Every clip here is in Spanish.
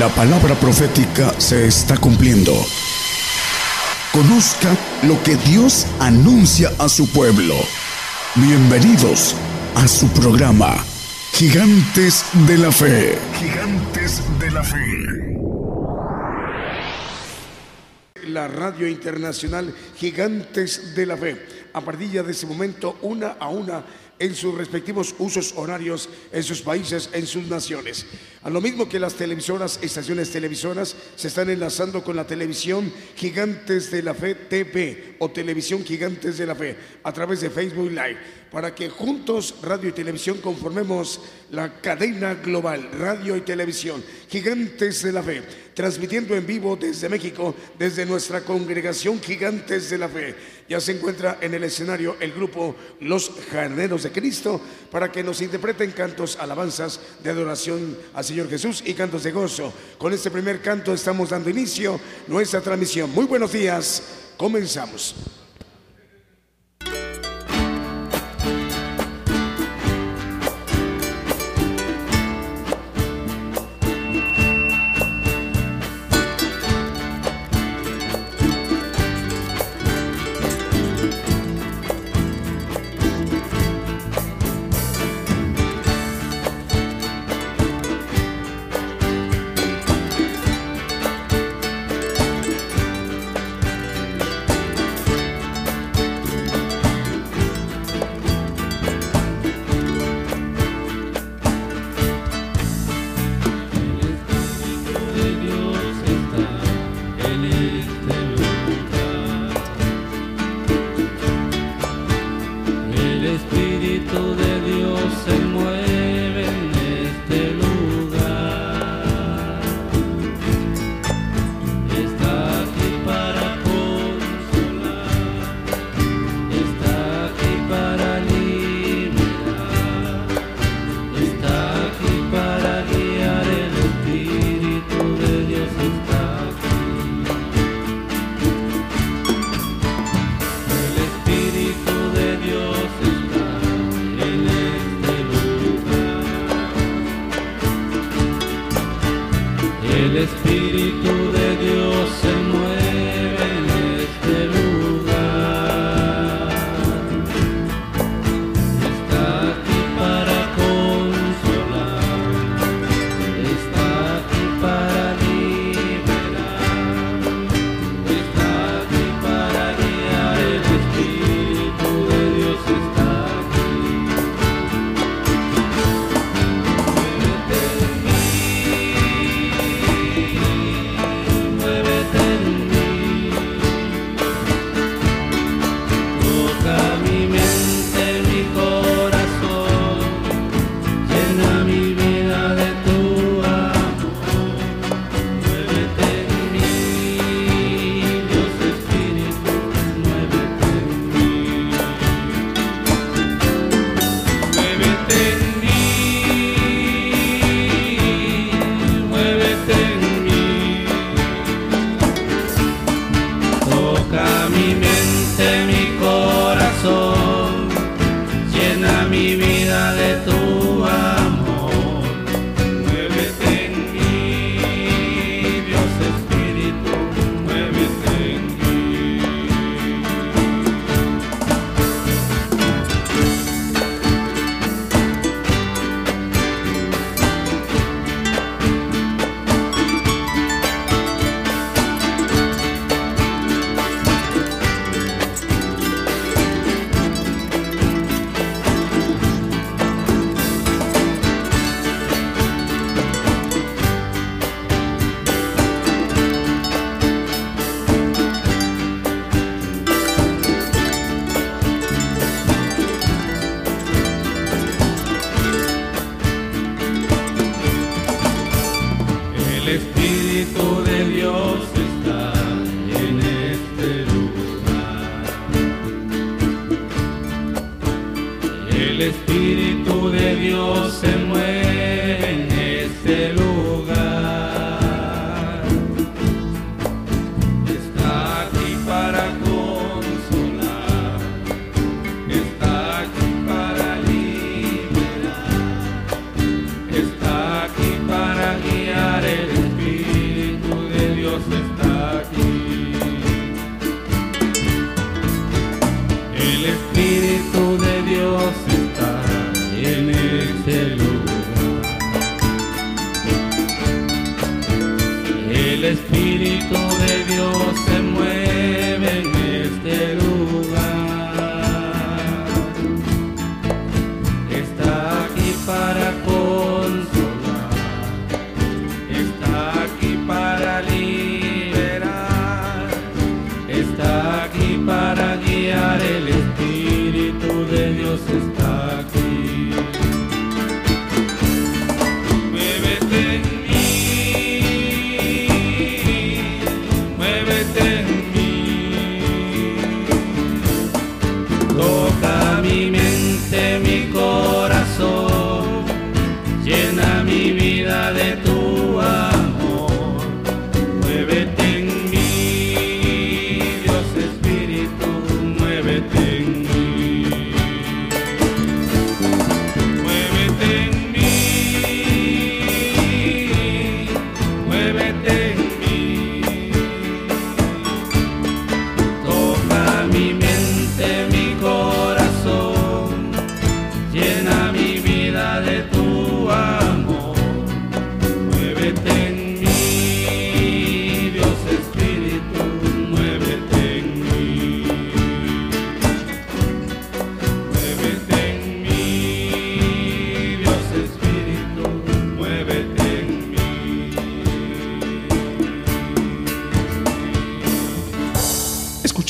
La palabra profética se está cumpliendo. Conozca lo que Dios anuncia a su pueblo. Bienvenidos a su programa, Gigantes de la Fe. Gigantes de la Fe. La radio internacional Gigantes de la Fe. A partir de ese momento, una a una en sus respectivos usos horarios en sus países, en sus naciones. A lo mismo que las televisoras, estaciones televisoras se están enlazando con la televisión Gigantes de la Fe TV o Televisión Gigantes de la Fe a través de Facebook Live, para que juntos radio y televisión conformemos la cadena global, radio y televisión, Gigantes de la Fe, transmitiendo en vivo desde México, desde nuestra congregación Gigantes de la Fe. Ya se encuentra en el escenario el grupo Los Jardineros de Cristo para que nos interpreten cantos, alabanzas de adoración al Señor Jesús y cantos de gozo. Con este primer canto estamos dando inicio nuestra transmisión. Muy buenos días, comenzamos.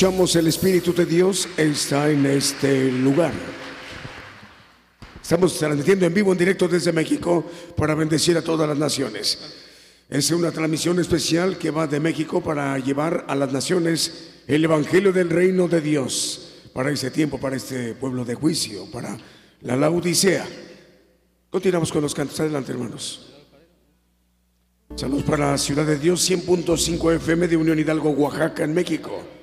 escuchamos el Espíritu de Dios está en este lugar. Estamos transmitiendo en vivo, en directo desde México para bendecir a todas las naciones. Es una transmisión especial que va de México para llevar a las naciones el Evangelio del Reino de Dios para este tiempo, para este pueblo de juicio, para la Laodicea. Continuamos con los cantos. Adelante, hermanos. Saludos para la Ciudad de Dios 100.5 FM de Unión Hidalgo, Oaxaca, en México.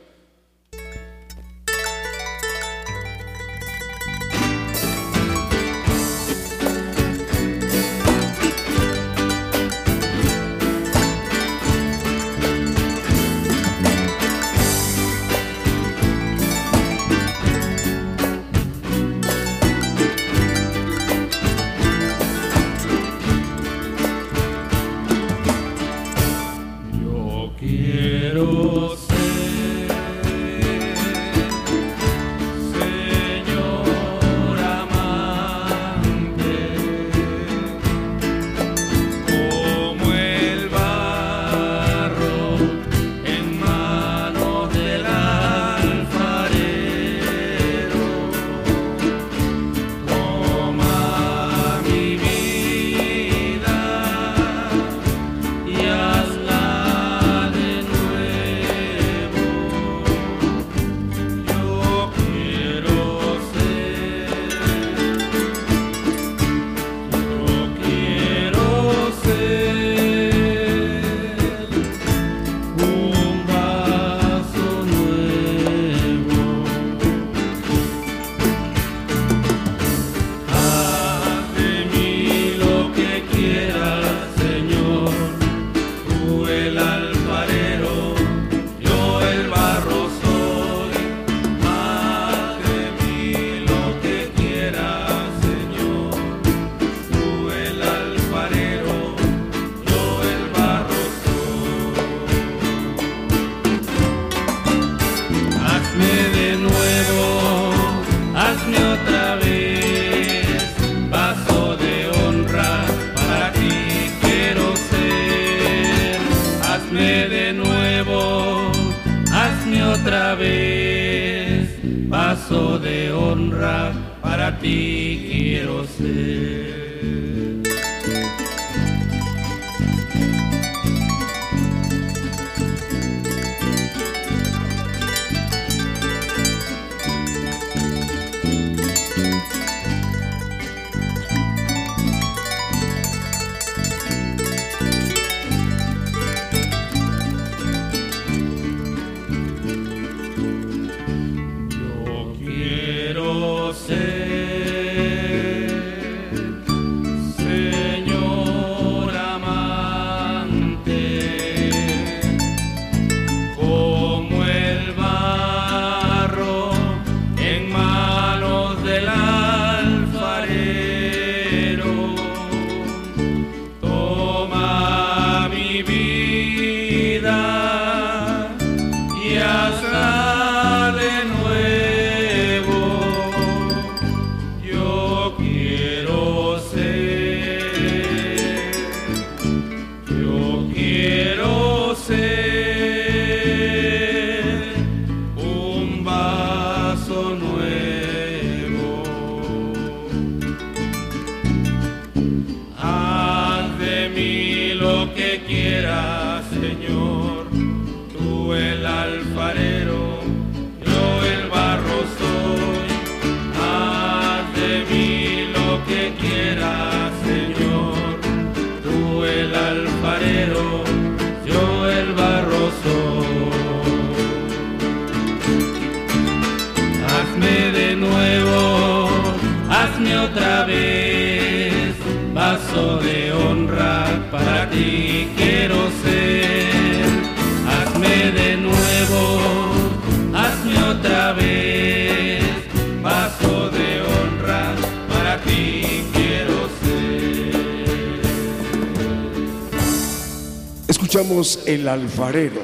El Alfarero.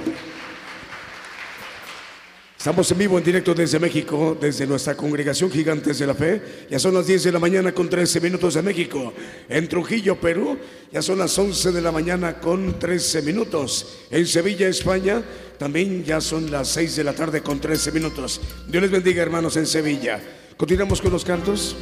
Estamos en vivo, en directo desde México, desde nuestra congregación Gigantes de la Fe. Ya son las 10 de la mañana con 13 minutos de México. En Trujillo, Perú, ya son las 11 de la mañana con 13 minutos. En Sevilla, España, también ya son las 6 de la tarde con 13 minutos. Dios les bendiga, hermanos, en Sevilla. Continuamos con los cantos.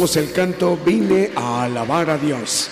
Escuchamos el canto Vine a alabar a Dios.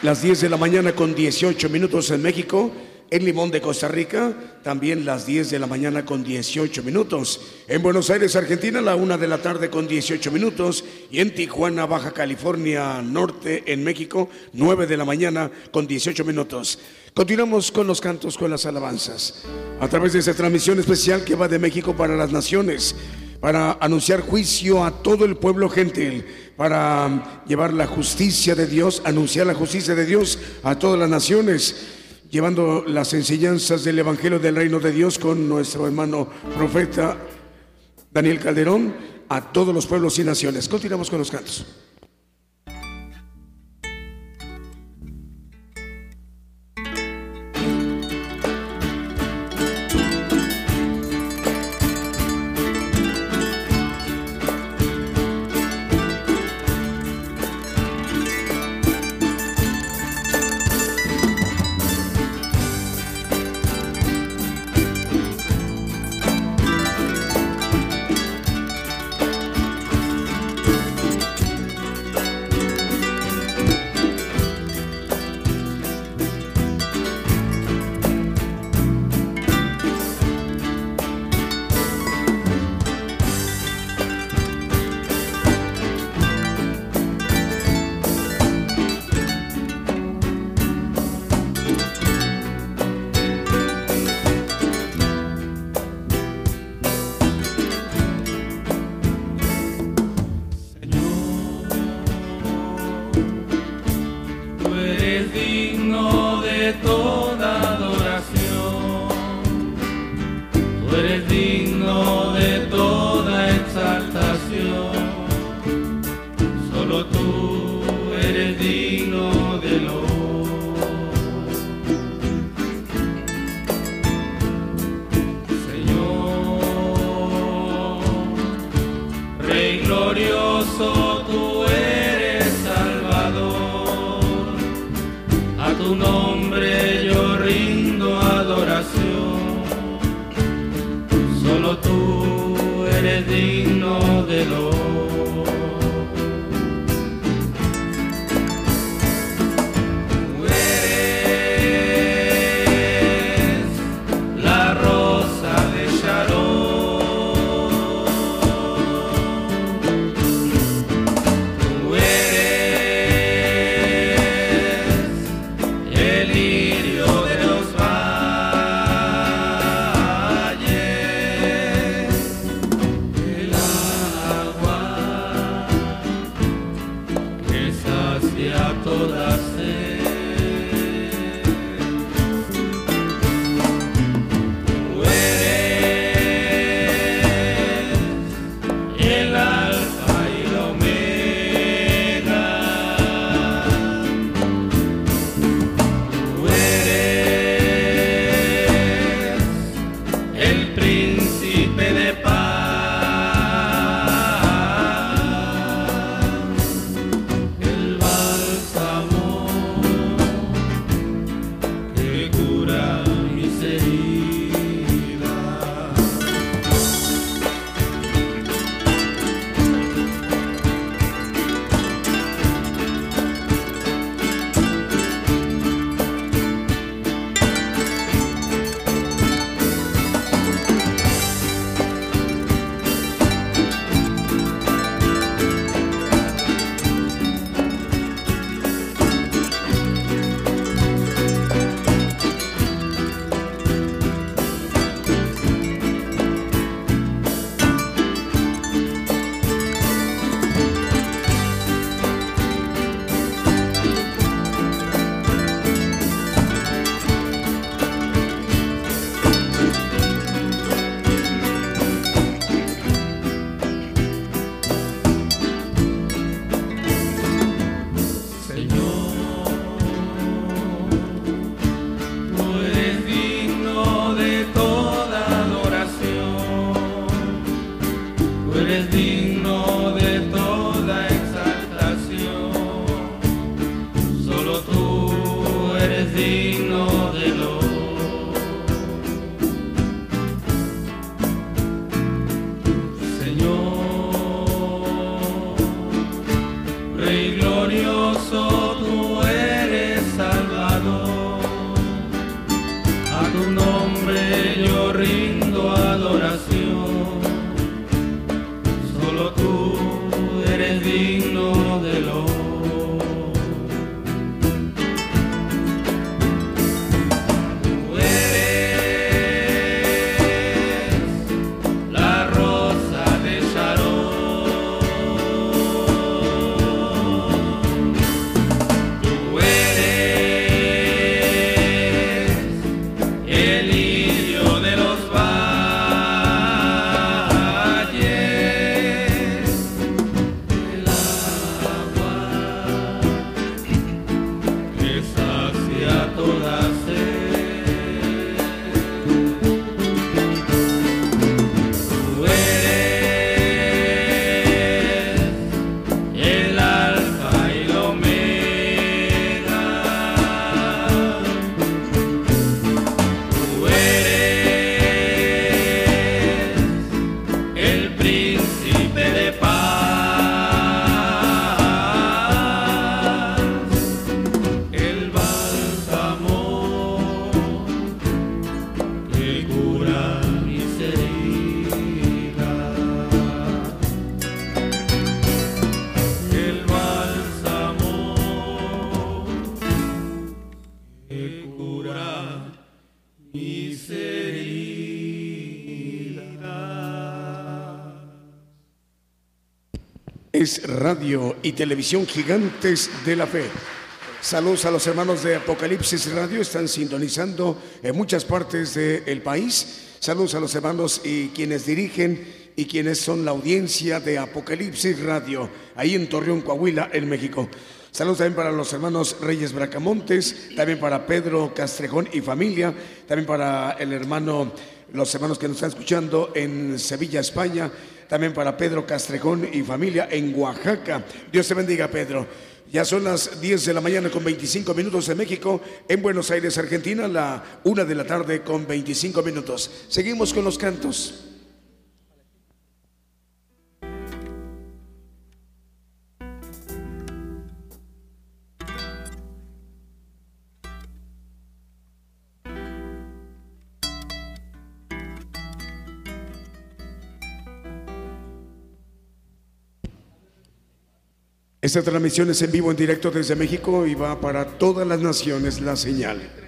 Las 10 de la mañana con 18 minutos en México. En Limón de Costa Rica, también las 10 de la mañana con 18 minutos. En Buenos Aires, Argentina, la 1 de la tarde con 18 minutos. Y en Tijuana, Baja California Norte, en México, 9 de la mañana con 18 minutos. Continuamos con los cantos, con las alabanzas. A través de esta transmisión especial que va de México para las naciones para anunciar juicio a todo el pueblo gentil, para llevar la justicia de Dios, anunciar la justicia de Dios a todas las naciones, llevando las enseñanzas del Evangelio del Reino de Dios con nuestro hermano profeta Daniel Calderón a todos los pueblos y naciones. Continuamos con los cantos. Radio y Televisión Gigantes de la Fe. Saludos a los hermanos de Apocalipsis Radio, están sintonizando en muchas partes del país. Saludos a los hermanos y quienes dirigen y quienes son la audiencia de Apocalipsis Radio, ahí en Torreón, Coahuila, en México. Saludos también para los hermanos Reyes Bracamontes, también para Pedro Castrejón y familia, también para el hermano, los hermanos que nos están escuchando en Sevilla, España, también para Pedro Castrejón y familia en Oaxaca. Dios te bendiga, Pedro. Ya son las 10 de la mañana con 25 minutos en México, en Buenos Aires, Argentina, la una de la tarde con 25 minutos. Seguimos con los cantos. Esta transmisión es en vivo, en directo desde México y va para todas las naciones la señal.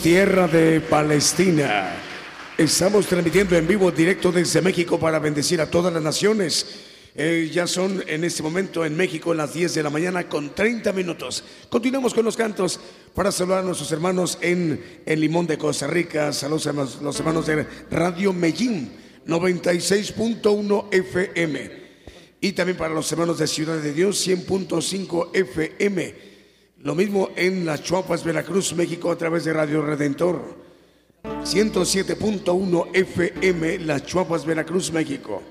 Tierra de Palestina. Estamos transmitiendo en vivo directo desde México para bendecir a todas las naciones. Eh, ya son en este momento en México las 10 de la mañana con 30 minutos. Continuamos con los cantos para saludar a nuestros hermanos en el Limón de Costa Rica. Saludos a los, los hermanos de Radio Medellín 96.1 FM. Y también para los hermanos de Ciudad de Dios 100.5 FM. Lo mismo en Las Chuapas, Veracruz, México a través de Radio Redentor 107.1 FM, Las Chuapas, Veracruz, México.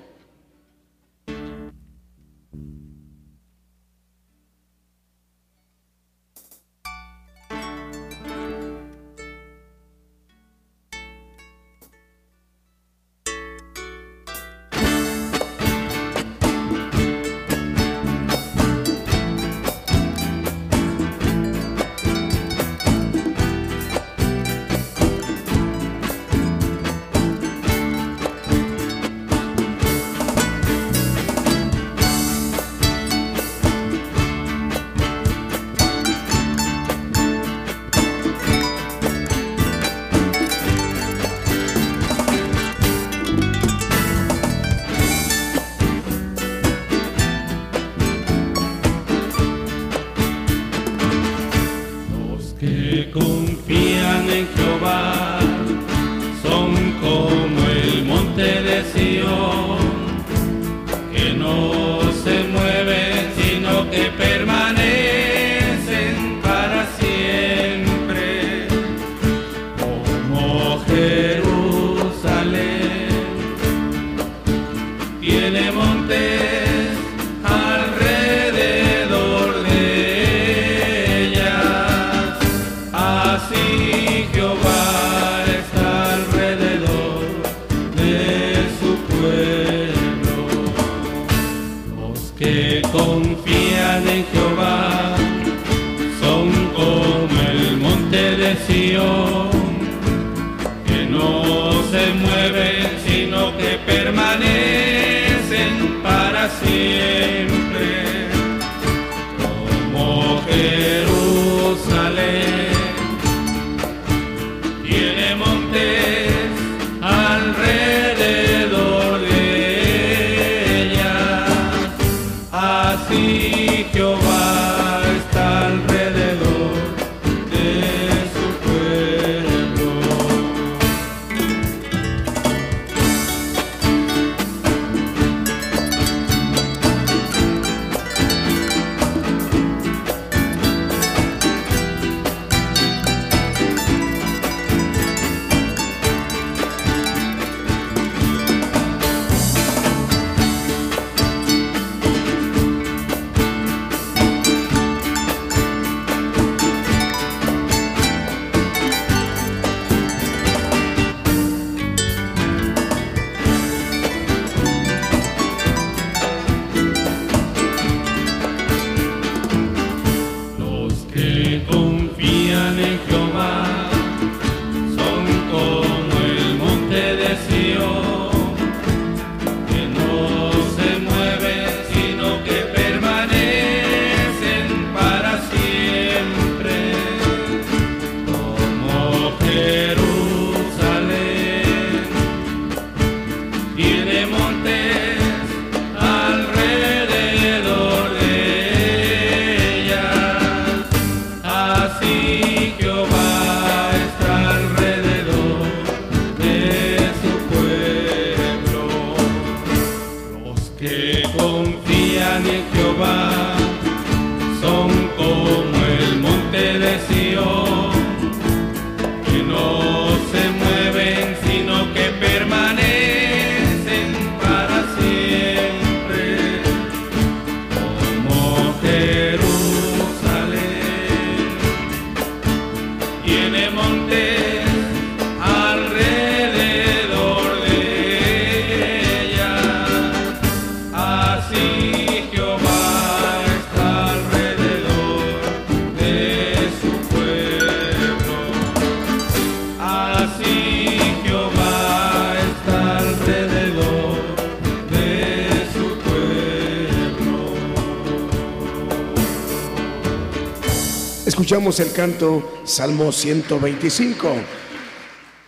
Escuchamos el canto Salmo 125.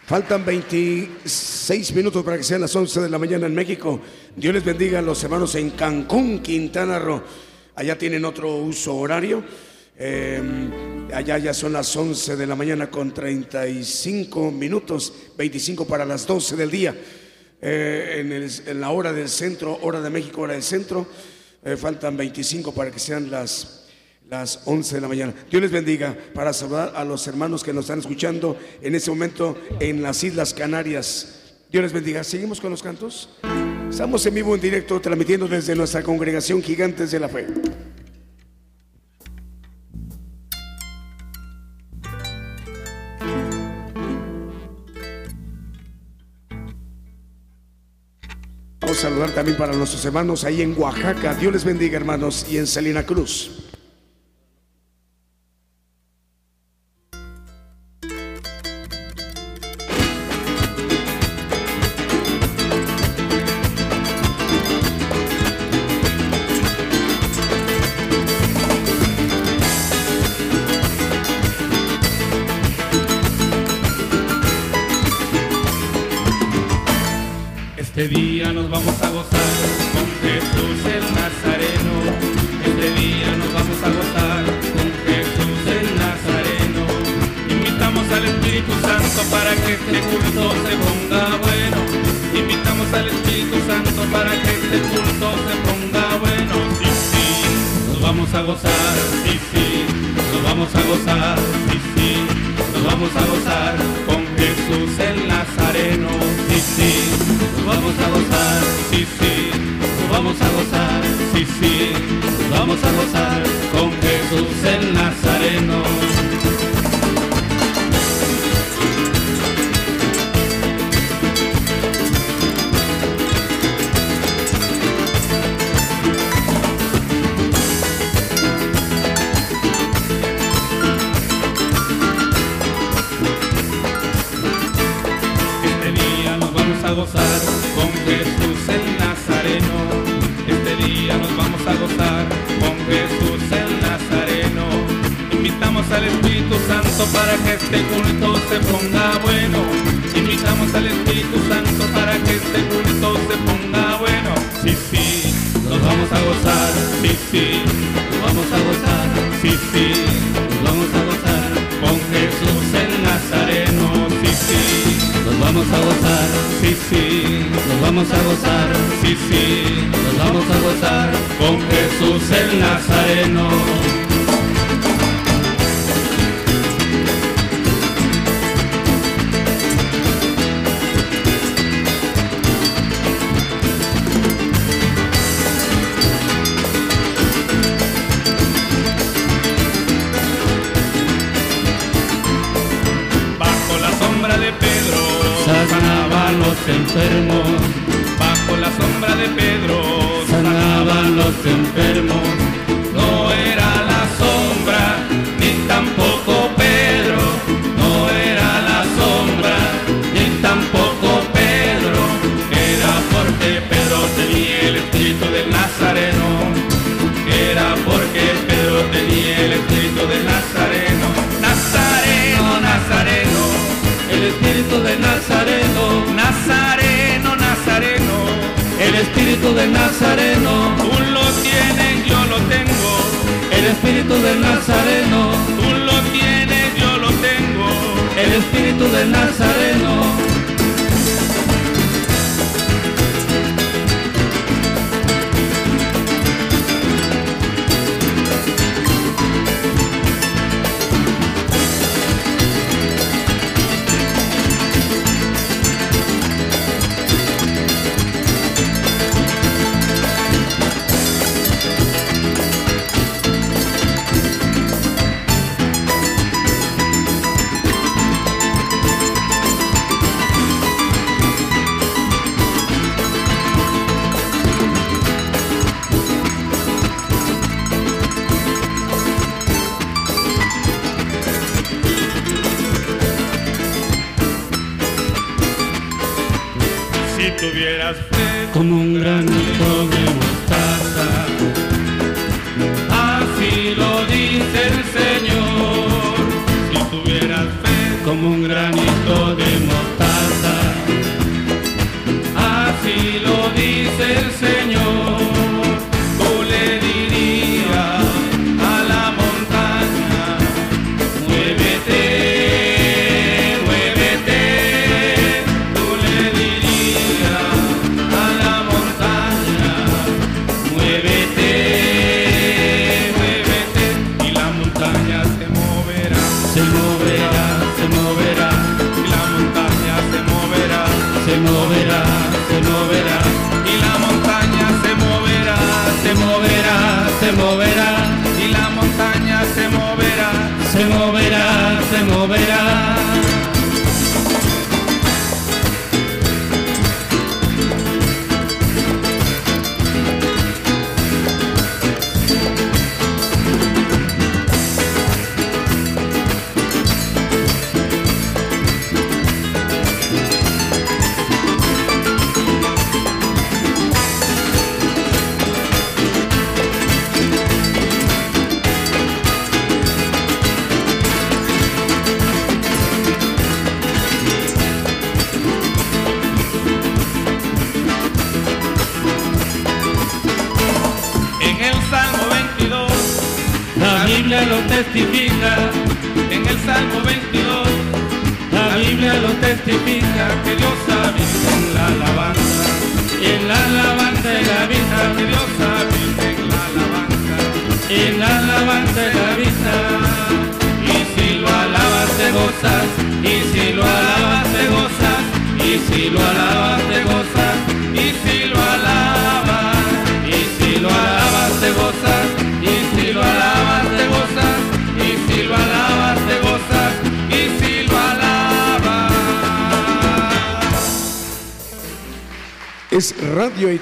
Faltan 26 minutos para que sean las 11 de la mañana en México. Dios les bendiga a los hermanos en Cancún, Quintana Roo. Allá tienen otro uso horario. Eh, allá ya son las 11 de la mañana con 35 minutos, 25 para las 12 del día. Eh, en, la hora del centro, hora de México, hora del centro, eh, faltan 25 para que sean las las 11 de la mañana. Dios les bendiga para saludar a los hermanos que nos están escuchando en este momento en las Islas Canarias. Dios les bendiga. Seguimos con los cantos. Estamos en vivo en directo transmitiendo desde nuestra congregación Gigantes de la Fe. Vamos a saludar también para nuestros hermanos ahí en Oaxaca. Dios les bendiga, hermanos, y en Salina Cruz. Nazareno. Tú lo tienes, yo lo tengo. El espíritu del Nazareno. Tú lo tienes, yo lo tengo. El espíritu del Nazareno.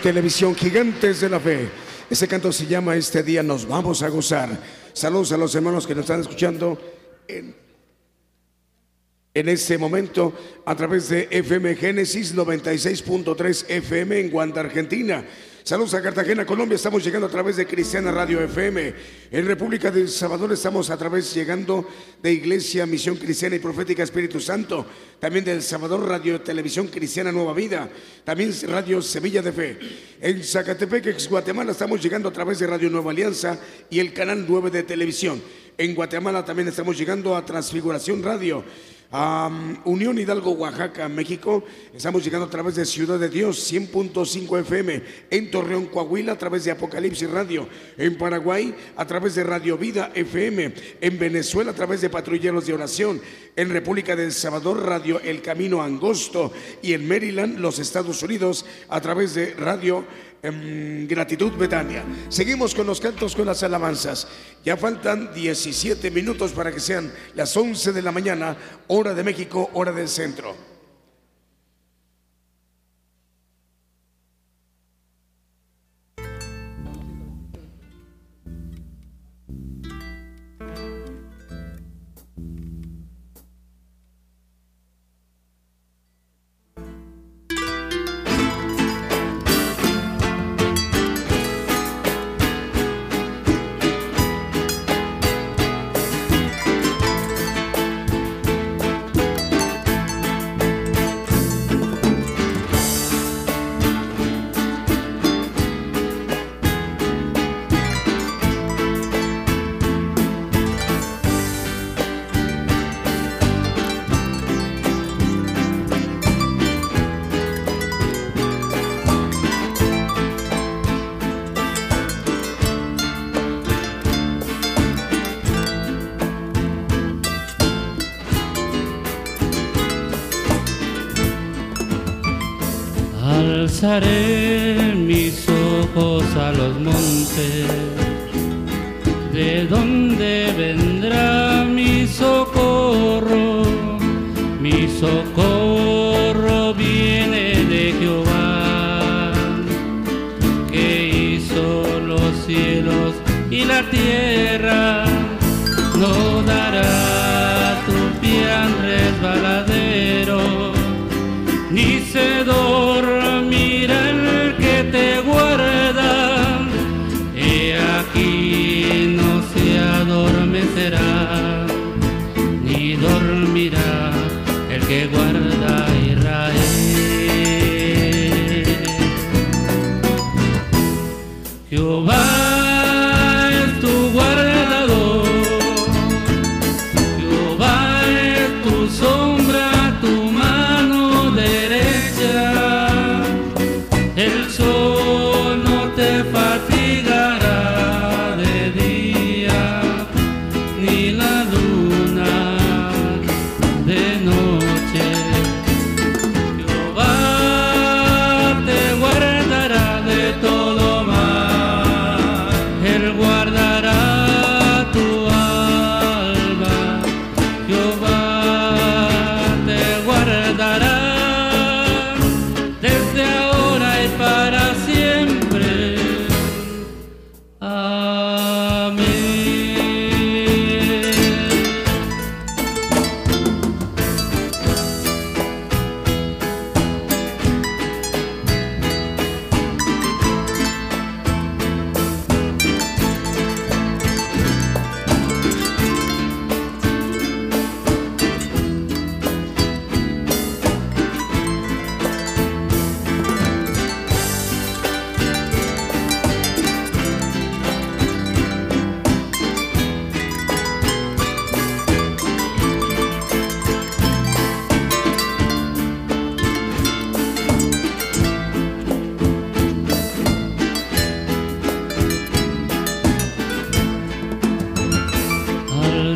Televisión gigantes de la fe. Ese canto se llama Este día nos vamos a gozar. Saludos a los hermanos que nos están escuchando en, en este momento a través de FM Génesis 96.3 FM en Guanda, Argentina. Saludos a Cartagena, Colombia. Estamos llegando a través de Cristiana Radio FM. En República del Salvador estamos a través llegando de Iglesia Misión Cristiana y Profética Espíritu Santo. También del Salvador Radio Televisión Cristiana Nueva Vida. También Radio Semilla de Fe. En Zacatepec, ex Guatemala, estamos llegando a través de Radio Nueva Alianza y el canal 9 de televisión. En Guatemala también estamos llegando a Transfiguración Radio. Unión Hidalgo, Oaxaca, México. Estamos llegando a través de Ciudad de Dios, 100.5 FM. En Torreón, Coahuila, a través de Apocalipsis Radio. En Paraguay, a través de Radio Vida FM. En Venezuela, a través de Patrulleros de Oración. En República del Salvador, Radio El Camino Angosto. Y en Maryland, los Estados Unidos, a través de Radio em, Gratitud Betania. Seguimos con los cantos, con las alabanzas. Ya faltan 17 minutos para que sean las 11 de la mañana, hora de México, hora del centro. Alzaré mis ojos a los montes, de dónde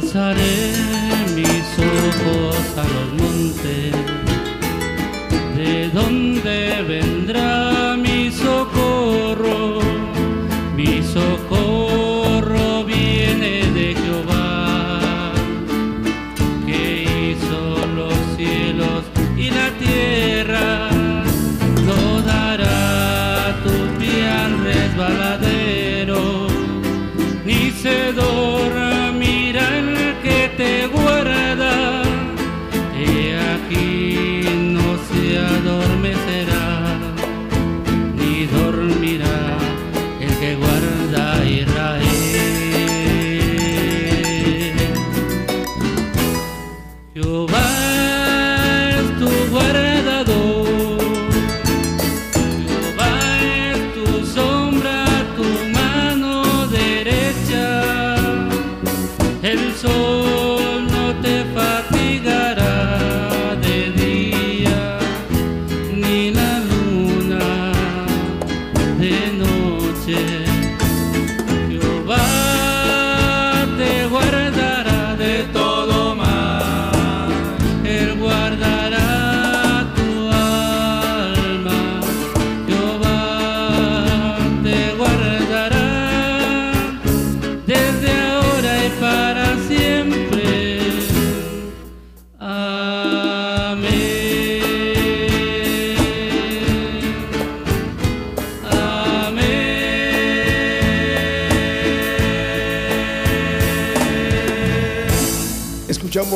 alzaré mis ojos a los montes, de dónde vendrá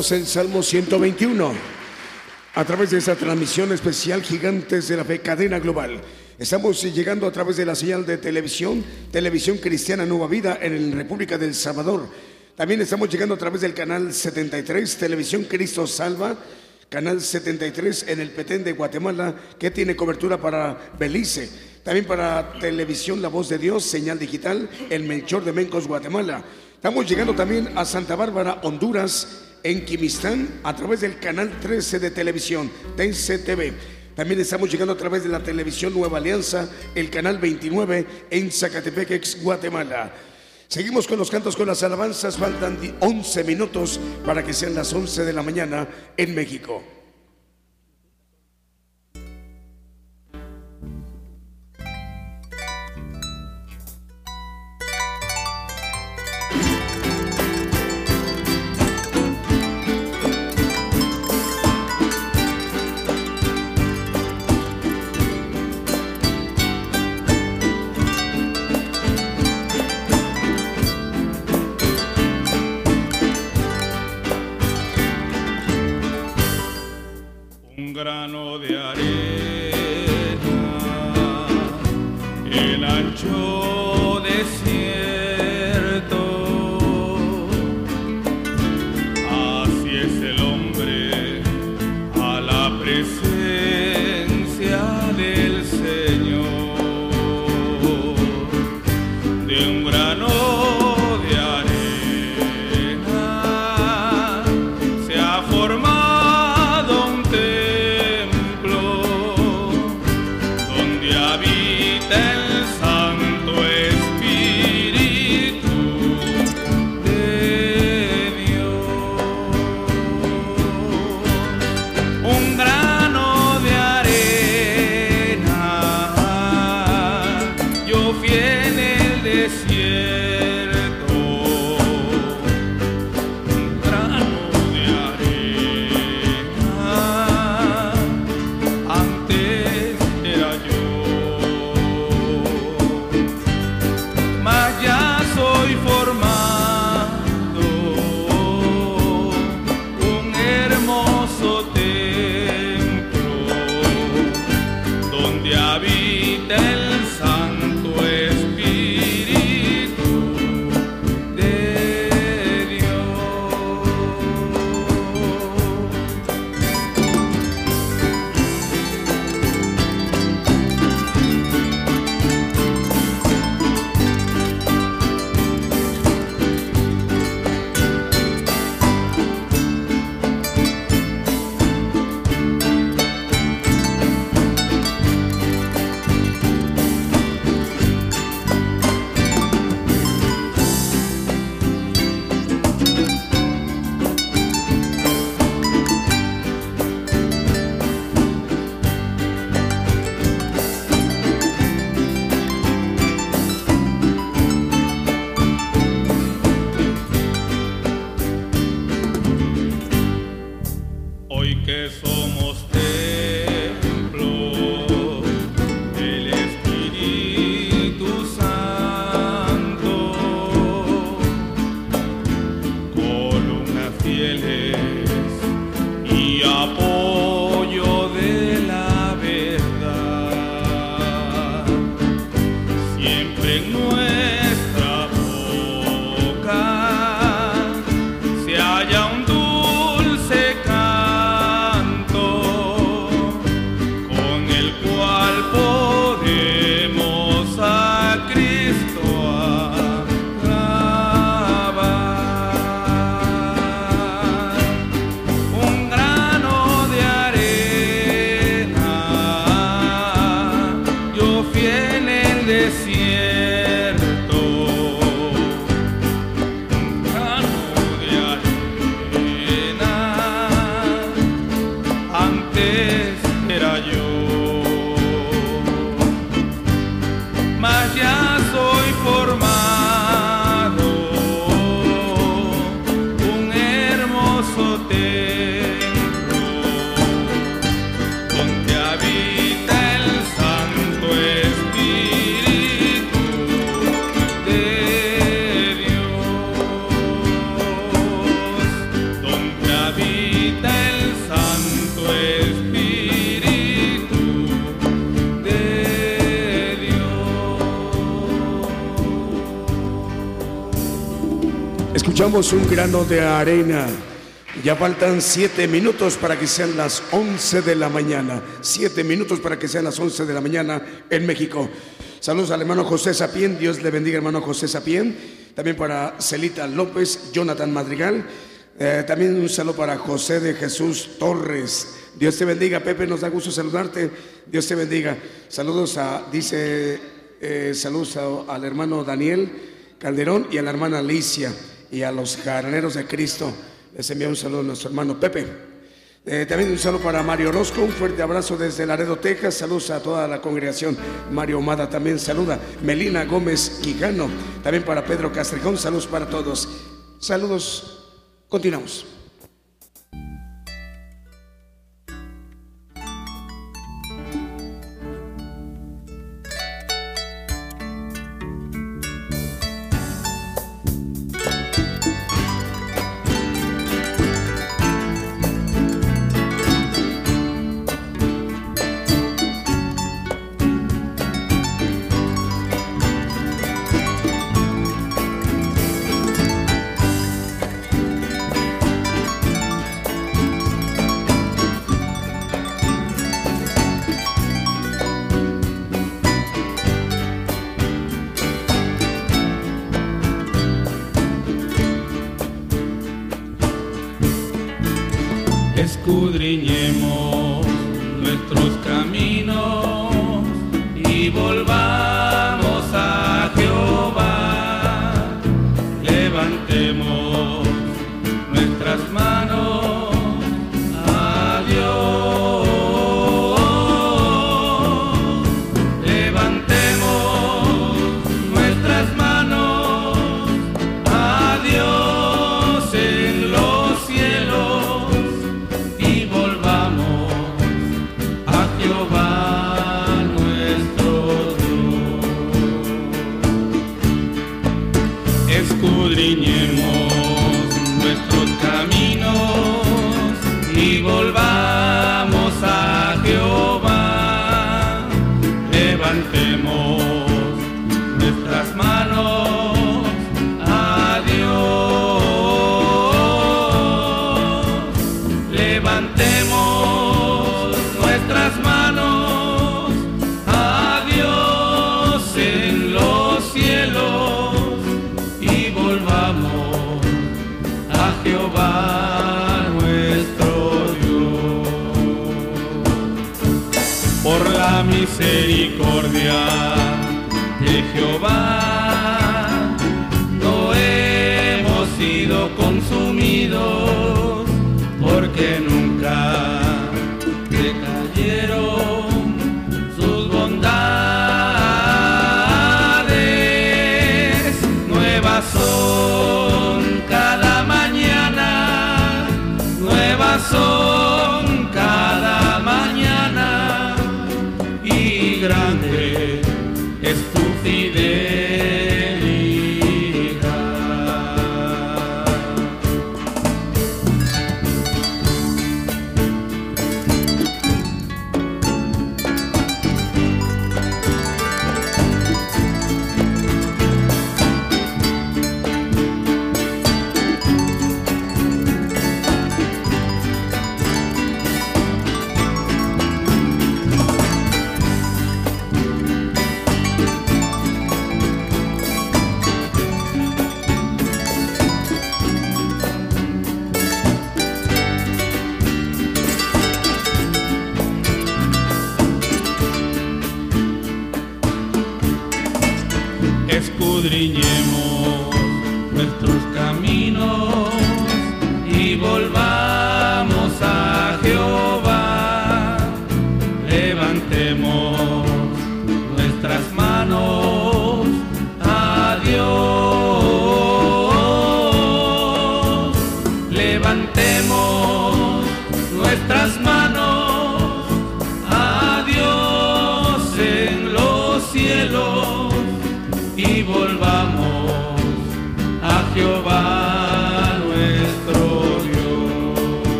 El Salmo 121 a través de esta transmisión especial Gigantes de la Fe, cadena global. Estamos llegando a través de la señal de televisión, Televisión Cristiana Nueva Vida en la República del Salvador. También estamos llegando a través del canal 73, Televisión Cristo Salva, canal 73 en el Petén de Guatemala, que tiene cobertura para Belice. También para Televisión La Voz de Dios, señal digital, el Melchor de Mencos, Guatemala. Estamos llegando también a Santa Bárbara, Honduras, en Quimistán, a través del canal 13 de televisión, TCTV. También estamos llegando a través de la televisión Nueva Alianza, el canal 29 en Zacatepec, Guatemala. Seguimos con los cantos, con las alabanzas. Faltan 11 minutos para que sean las 11 de la mañana en México. Grano de arena, Un grano de arena. Ya faltan siete minutos para que sean las once de la mañana. Siete minutos para que sean las once de la mañana en México. Saludos al hermano José Sapien. Dios le bendiga, hermano José Sapien. También para Celita López, Jonathan Madrigal. Eh, también un saludo para José de Jesús Torres. Dios te bendiga, Pepe. Nos da gusto saludarte. Dios te bendiga. Saludos a, dice, eh, saludos al hermano Daniel Calderón y a la hermana Alicia y a los jaraneros de Cristo. Les envía un saludo a nuestro hermano Pepe. Eh, también un saludo para Mario Orozco, un fuerte abrazo desde Laredo, Texas. Saludos a toda la congregación. Mario Omada también saluda. Melina Gómez Quijano. También para Pedro Castrejón. Saludos para todos. Saludos. Continuamos.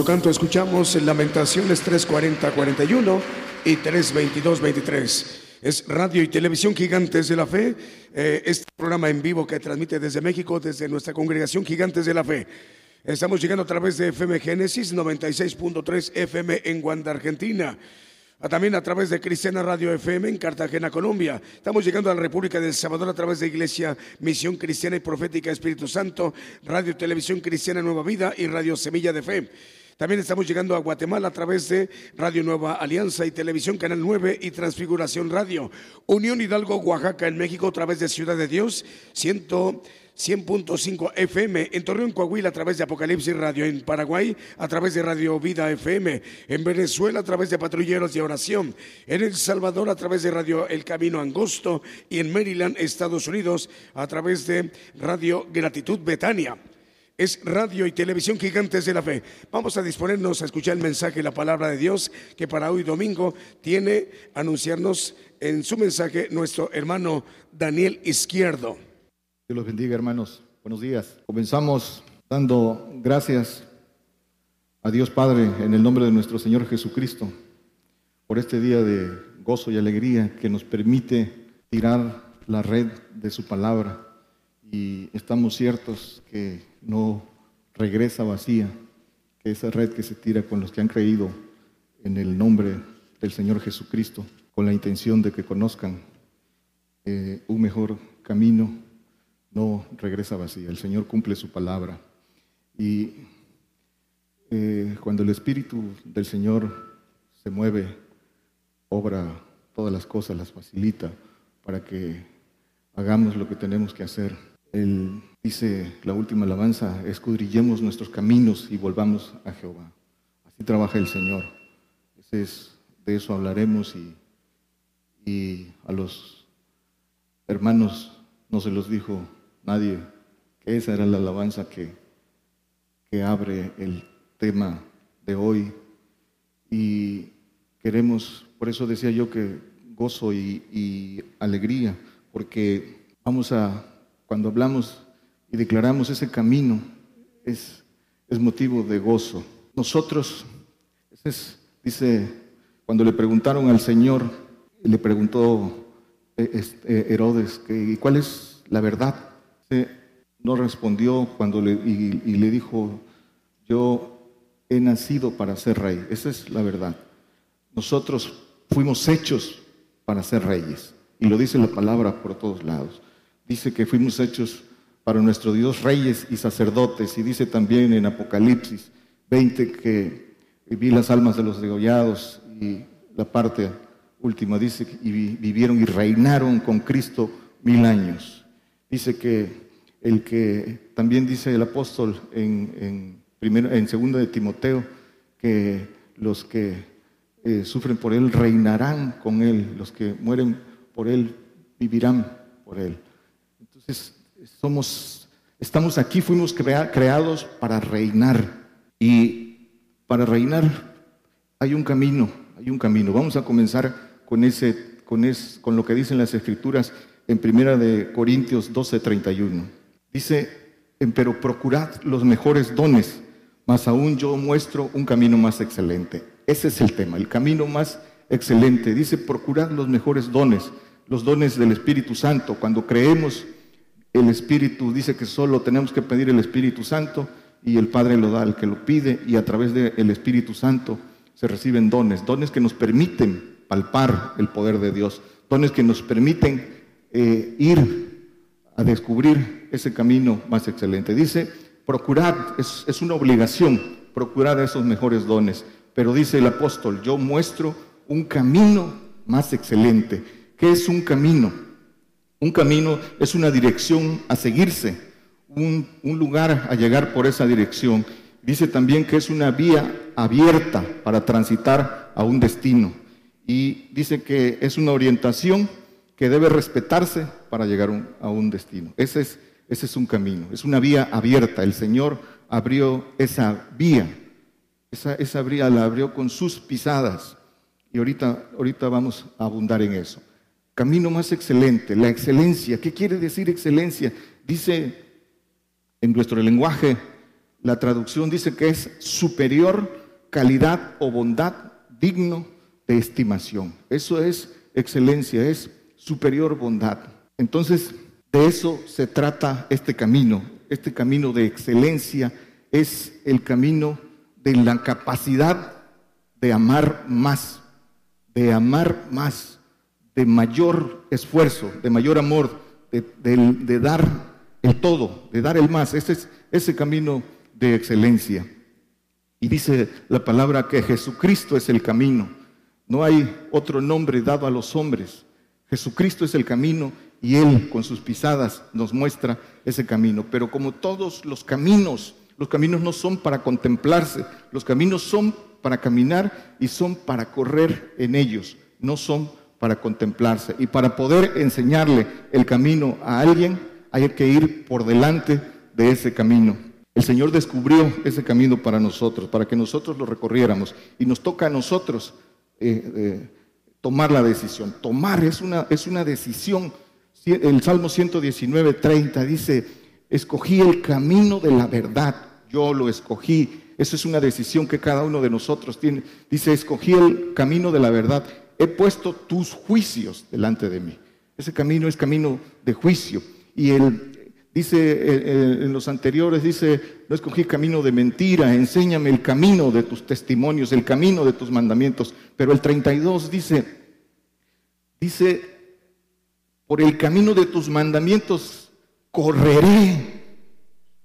Hermoso canto, escuchamos en Lamentaciones 340-41 y 322-23. Es radio y televisión Gigantes de la Fe, eh, este programa en vivo que transmite desde México, desde nuestra congregación Gigantes de la Fe. Estamos llegando a través de FM Génesis 96.3 FM en Guanda, Argentina. Ah, También a través de Cristiana Radio FM en Cartagena, Colombia. Estamos llegando a la República del Salvador a través de Iglesia Misión Cristiana y Profética Espíritu Santo, Radio Televisión Cristiana Nueva Vida y Radio Semilla de Fe. También estamos llegando a Guatemala a través de Radio Nueva Alianza y Televisión Canal 9 y Transfiguración Radio. Unión Hidalgo, Oaxaca, en México, a través de Ciudad de Dios, 100 100.5 FM, en Torreón, Coahuila, a través de Apocalipsis Radio, en Paraguay, a través de Radio Vida FM, en Venezuela, a través de Patrulleros de Oración, en El Salvador, a través de Radio El Camino Angosto, y en Maryland, Estados Unidos, a través de Radio Gratitud Betania es radio y televisión gigantes de la fe. Vamos a disponernos a escuchar el mensaje, la palabra de Dios, que para hoy domingo tiene anunciarnos en su mensaje nuestro hermano Daniel Izquierdo. Dios los bendiga, hermanos. Buenos días. Comenzamos dando gracias a Dios Padre en el nombre de nuestro Señor Jesucristo por este día de gozo y alegría que nos permite tirar la red de su palabra y estamos ciertos que no regresa vacía, que esa red que se tira con los que han creído en el nombre del Señor Jesucristo, con la intención de que conozcan eh, un mejor camino, no regresa vacía. El Señor cumple su palabra. Y eh, cuando el Espíritu del Señor se mueve, obra todas las cosas, las facilita para que hagamos lo que tenemos que hacer. Él dice la última alabanza, escudrillemos nuestros caminos y volvamos a Jehová. Así trabaja el Señor. Ese es, de eso hablaremos y, y a los hermanos no se los dijo nadie que esa era la alabanza que, que abre el tema de hoy. Y queremos, por eso decía yo que gozo y alegría, porque vamos a, cuando hablamos y declaramos ese camino, es, es motivo de gozo. Nosotros, ese es, dice, cuando le preguntaron al Señor, le preguntó eh, este, Herodes, que, ¿cuál es la verdad? No respondió cuando le, y, y le dijo, yo he nacido para ser rey. Esa es la verdad. Nosotros fuimos hechos para ser reyes. Y lo dice la palabra por todos lados. Dice que fuimos hechos para nuestro Dios reyes y sacerdotes. Y dice también en Apocalipsis 20 que vi las almas de los degollados y la parte última dice y vivieron y reinaron con Cristo mil años. Dice que el que también dice el apóstol en, en, en segundo de Timoteo que los que eh, sufren por él reinarán con él, los que mueren por él vivirán por él. Somos, estamos aquí, fuimos crea, creados para reinar y para reinar hay un camino, hay un camino. Vamos a comenzar con ese, con, es, con lo que dicen las escrituras en primera de Corintios 12:31. Dice, pero procurad los mejores dones, mas aún yo muestro un camino más excelente. Ese es el tema, el camino más excelente. Dice, procurad los mejores dones, los dones del Espíritu Santo. Cuando creemos, el Espíritu dice que solo tenemos que pedir el Espíritu Santo y el Padre lo da al que lo pide y a través del Espíritu Santo se reciben dones, dones que nos permiten palpar el poder de Dios, dones que nos permiten eh, ir a descubrir ese camino más excelente. Dice, procurad, es, es una obligación, procurar esos mejores dones. Pero dice el apóstol, yo muestro un camino más excelente. ¿Qué es un camino? Un camino es una dirección a seguirse, un, un lugar a llegar por esa dirección. Dice también que es una vía abierta para transitar a un destino. Y dice que es una orientación que debe respetarse para llegar a un destino. Ese es, ese es un camino, es una vía abierta. El Señor abrió esa vía, esa, esa vía la abrió con sus pisadas. Y ahorita, ahorita vamos a abundar en eso. Camino más excelente, la excelencia. ¿Qué quiere decir excelencia? Dice en nuestro lenguaje la traducción dice que es superior calidad o bondad digno de estimación. Eso es excelencia, es superior bondad. Entonces, de eso se trata este camino. Este camino de excelencia es el camino de la capacidad de amar más, de amar más, de mayor esfuerzo, de mayor amor, de, dar el todo, de dar el más. Ese es ese camino de excelencia. Y dice la palabra que Jesucristo es el camino. No hay otro nombre dado a los hombres. Jesucristo es el camino y Él con sus pisadas nos muestra ese camino. Pero como todos los caminos, los caminos no son para contemplarse, los caminos son para caminar y son para correr en ellos, no son para contemplarse. Y para poder enseñarle el camino a alguien, hay que ir por delante de ese camino. El Señor descubrió ese camino para nosotros, para que nosotros lo recorriéramos. Y nos toca a nosotros eh, eh, tomar la decisión. Tomar es una, es una decisión. El Salmo 119, 30 dice, escogí el camino de la verdad, yo lo escogí. Esa es una decisión que cada uno de nosotros tiene. Dice, escogí el camino de la verdad, he puesto tus juicios delante de mí. Ese camino es camino de juicio. Y el, Dice en los anteriores, dice, no escogí camino de mentira, enséñame el camino de tus testimonios, el camino de tus mandamientos. Pero el 32 dice, dice, por el camino de tus mandamientos correré,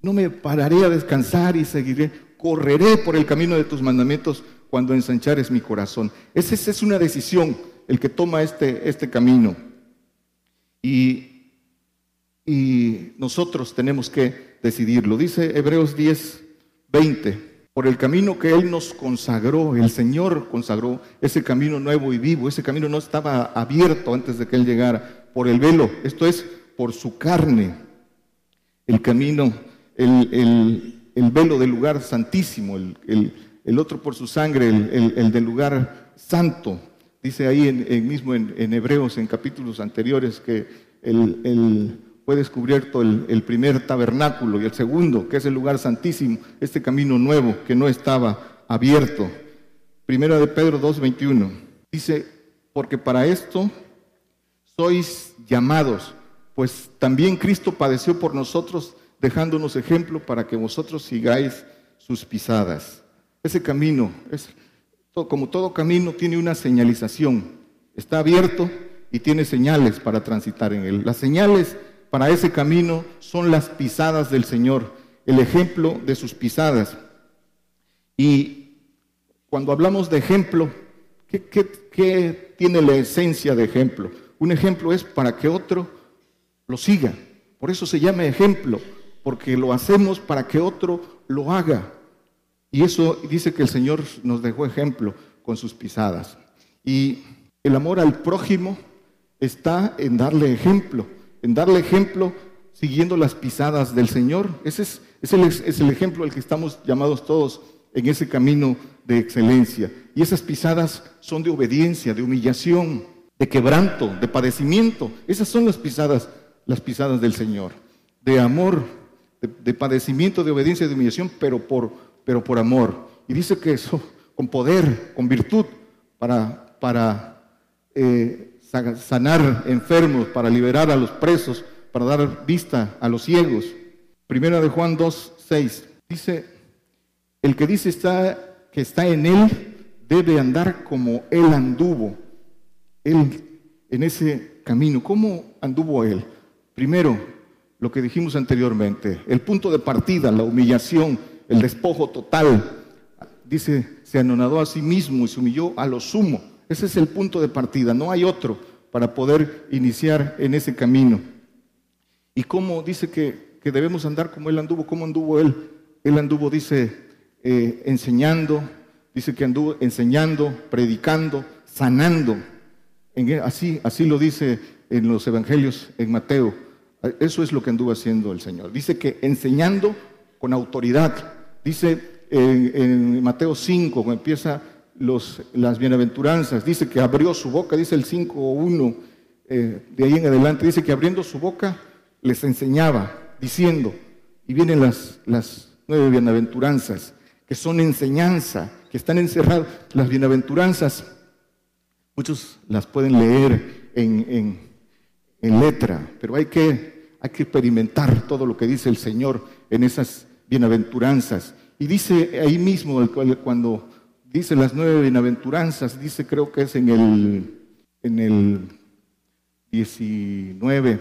no me pararé a descansar y seguiré, correré por el camino de tus mandamientos cuando ensanchares mi corazón. Esa es una decisión, el que toma este, este camino. Y y nosotros tenemos que decidirlo. Dice Hebreos 10, 20. Por el camino que Él nos consagró, el Señor consagró ese camino nuevo y vivo. Ese camino no estaba abierto antes de que Él llegara por el velo. Esto es por su carne. El camino, el, velo del lugar santísimo, el, otro por su sangre, el, del lugar santo. Dice ahí en, mismo en, en Hebreos, en capítulos anteriores, que el, fue descubierto el, primer tabernáculo y el segundo, que es el lugar santísimo, este camino nuevo que no estaba abierto. Primera de Pedro 2.21 dice, porque para esto sois llamados, pues también Cristo padeció por nosotros, dejándonos ejemplo para que vosotros sigáis sus pisadas. Ese camino, es, como todo camino, tiene una señalización. Está abierto y tiene señales para transitar en él. Las señales para ese camino son las pisadas del Señor, el ejemplo de sus pisadas. Y cuando hablamos de ejemplo, ¿qué, tiene la esencia de ejemplo? Un ejemplo es para que otro lo siga. Por eso se llama ejemplo, porque lo hacemos para que otro lo haga. Y eso dice que el Señor nos dejó ejemplo con sus pisadas. Y el amor al prójimo está en darle ejemplo en darle ejemplo siguiendo las pisadas del Señor. Ese es, el, ejemplo al que estamos llamados todos en ese camino de excelencia. Y esas pisadas son de obediencia, de humillación, de quebranto, de padecimiento. Esas son las pisadas, las pisadas del Señor. De amor, de, padecimiento, de obediencia, de humillación, pero por, pero por amor. Y dice que eso, con poder, con virtud, para, para eh, sanar enfermos, para liberar a los presos, para dar vista a los ciegos. Primera de Juan 2, 6. Dice, el que dice está, que está en él debe andar como él anduvo. Él en ese camino. ¿Cómo anduvo él? Primero, lo que dijimos anteriormente, el punto de partida, la humillación, el despojo total. Dice, se anonadó a sí mismo y se humilló a lo sumo. Ese es el punto de partida, no hay otro para poder iniciar en ese camino. Y cómo dice que, debemos andar como Él anduvo, ¿cómo anduvo Él? Él anduvo, dice, eh, enseñando, dice que anduvo enseñando, predicando, sanando. así, así lo dice en los evangelios, en Mateo. Eso es lo que anduvo haciendo el Señor. Dice que enseñando con autoridad. Dice en, Mateo 5, cuando empieza las bienaventuranzas, dice que abrió su boca, dice el 5.1, eh, de ahí en adelante, dice que abriendo su boca les enseñaba, diciendo, y vienen las, las nueve bienaventuranzas, que son enseñanza, que están encerradas, las bienaventuranzas, muchos las pueden leer en, en letra, pero hay que hay que experimentar todo lo que dice el Señor en esas bienaventuranzas. Y dice ahí mismo, cuando dice las nueve bienaventuranzas, dice creo que es en el, en el 19,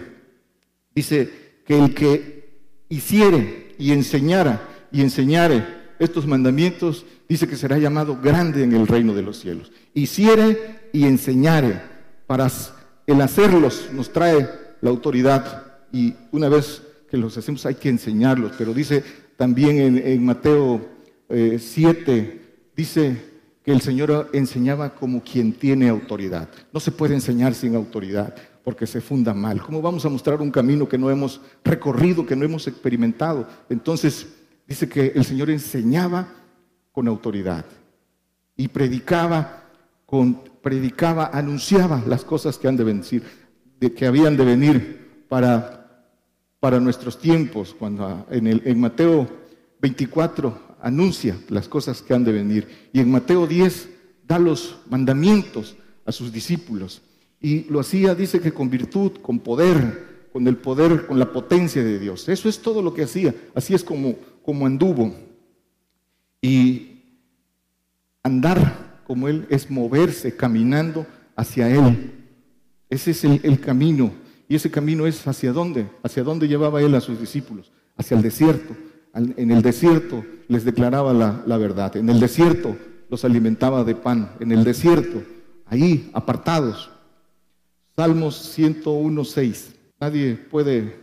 dice que el que hiciere y enseñara y enseñare estos mandamientos, dice que será llamado grande en el reino de los cielos. Hiciere y enseñare, para el hacerlos nos trae la autoridad y una vez que los hacemos hay que enseñarlos, pero dice también en, Mateo 7, eh, dice que el Señor enseñaba como quien tiene autoridad. No se puede enseñar sin autoridad porque se funda mal. ¿Cómo vamos a mostrar un camino que no hemos recorrido, que no hemos experimentado? Entonces dice que el Señor enseñaba con autoridad y predicaba predicaba, anunciaba las cosas que han de venir, que habían de venir para para nuestros tiempos, cuando en, el, Mateo 24 anuncia las cosas que han de venir y en Mateo 10 da los mandamientos a sus discípulos. Y lo hacía, dice que con virtud, con poder, con el poder, con la potencia de Dios. Eso es todo lo que hacía. Así es como, como anduvo. Y andar como Él es moverse, caminando hacia Él. Ese es el camino y ese camino es hacia dónde? ¿Hacia dónde llevaba él a sus discípulos? Hacia el desierto. En el desierto les declaraba la, verdad. En el desierto los alimentaba de pan. En el desierto, ahí, apartados. Salmos 101.6. Nadie puede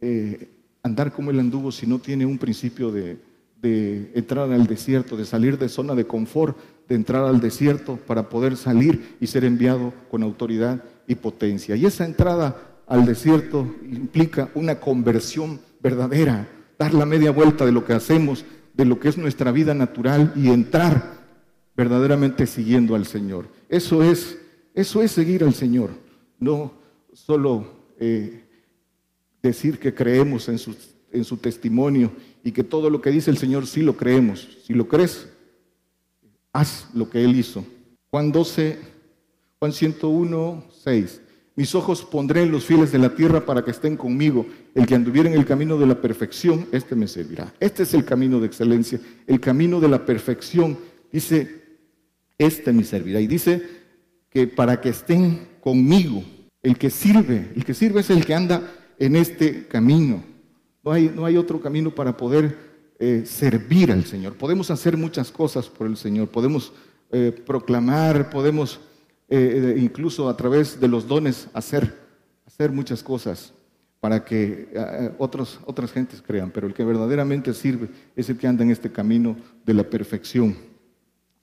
eh, andar como él anduvo si no tiene un principio de, de entrar al desierto, de salir de zona de confort, de entrar al desierto para poder salir y ser enviado con autoridad y potencia. Y esa entrada al desierto implica una conversión verdadera, dar la media vuelta de lo que hacemos, de lo que es nuestra vida natural y entrar verdaderamente siguiendo al Señor. Eso es, eso es seguir al Señor, no solo eh, decir que creemos en su, en su testimonio y que todo lo que dice el Señor sí lo creemos. Si lo crees, haz lo que Él hizo. Juan 12, Juan 101, 6. Mis ojos pondré en los fieles de la tierra para que estén conmigo. El que anduviera en el camino de la perfección, este me servirá. Este es el camino de excelencia, el camino de la perfección. Dice, este me servirá. Y dice que para que estén conmigo, el que sirve, el que sirve es el que anda en este camino. No hay, no hay otro camino para poder eh, servir al Señor. Podemos hacer muchas cosas por el Señor, podemos eh, proclamar, podemos eh, incluso a través de los dones, hacer, hacer muchas cosas para que eh, otros, otras gentes crean, pero el que verdaderamente sirve es el que anda en este camino de la perfección.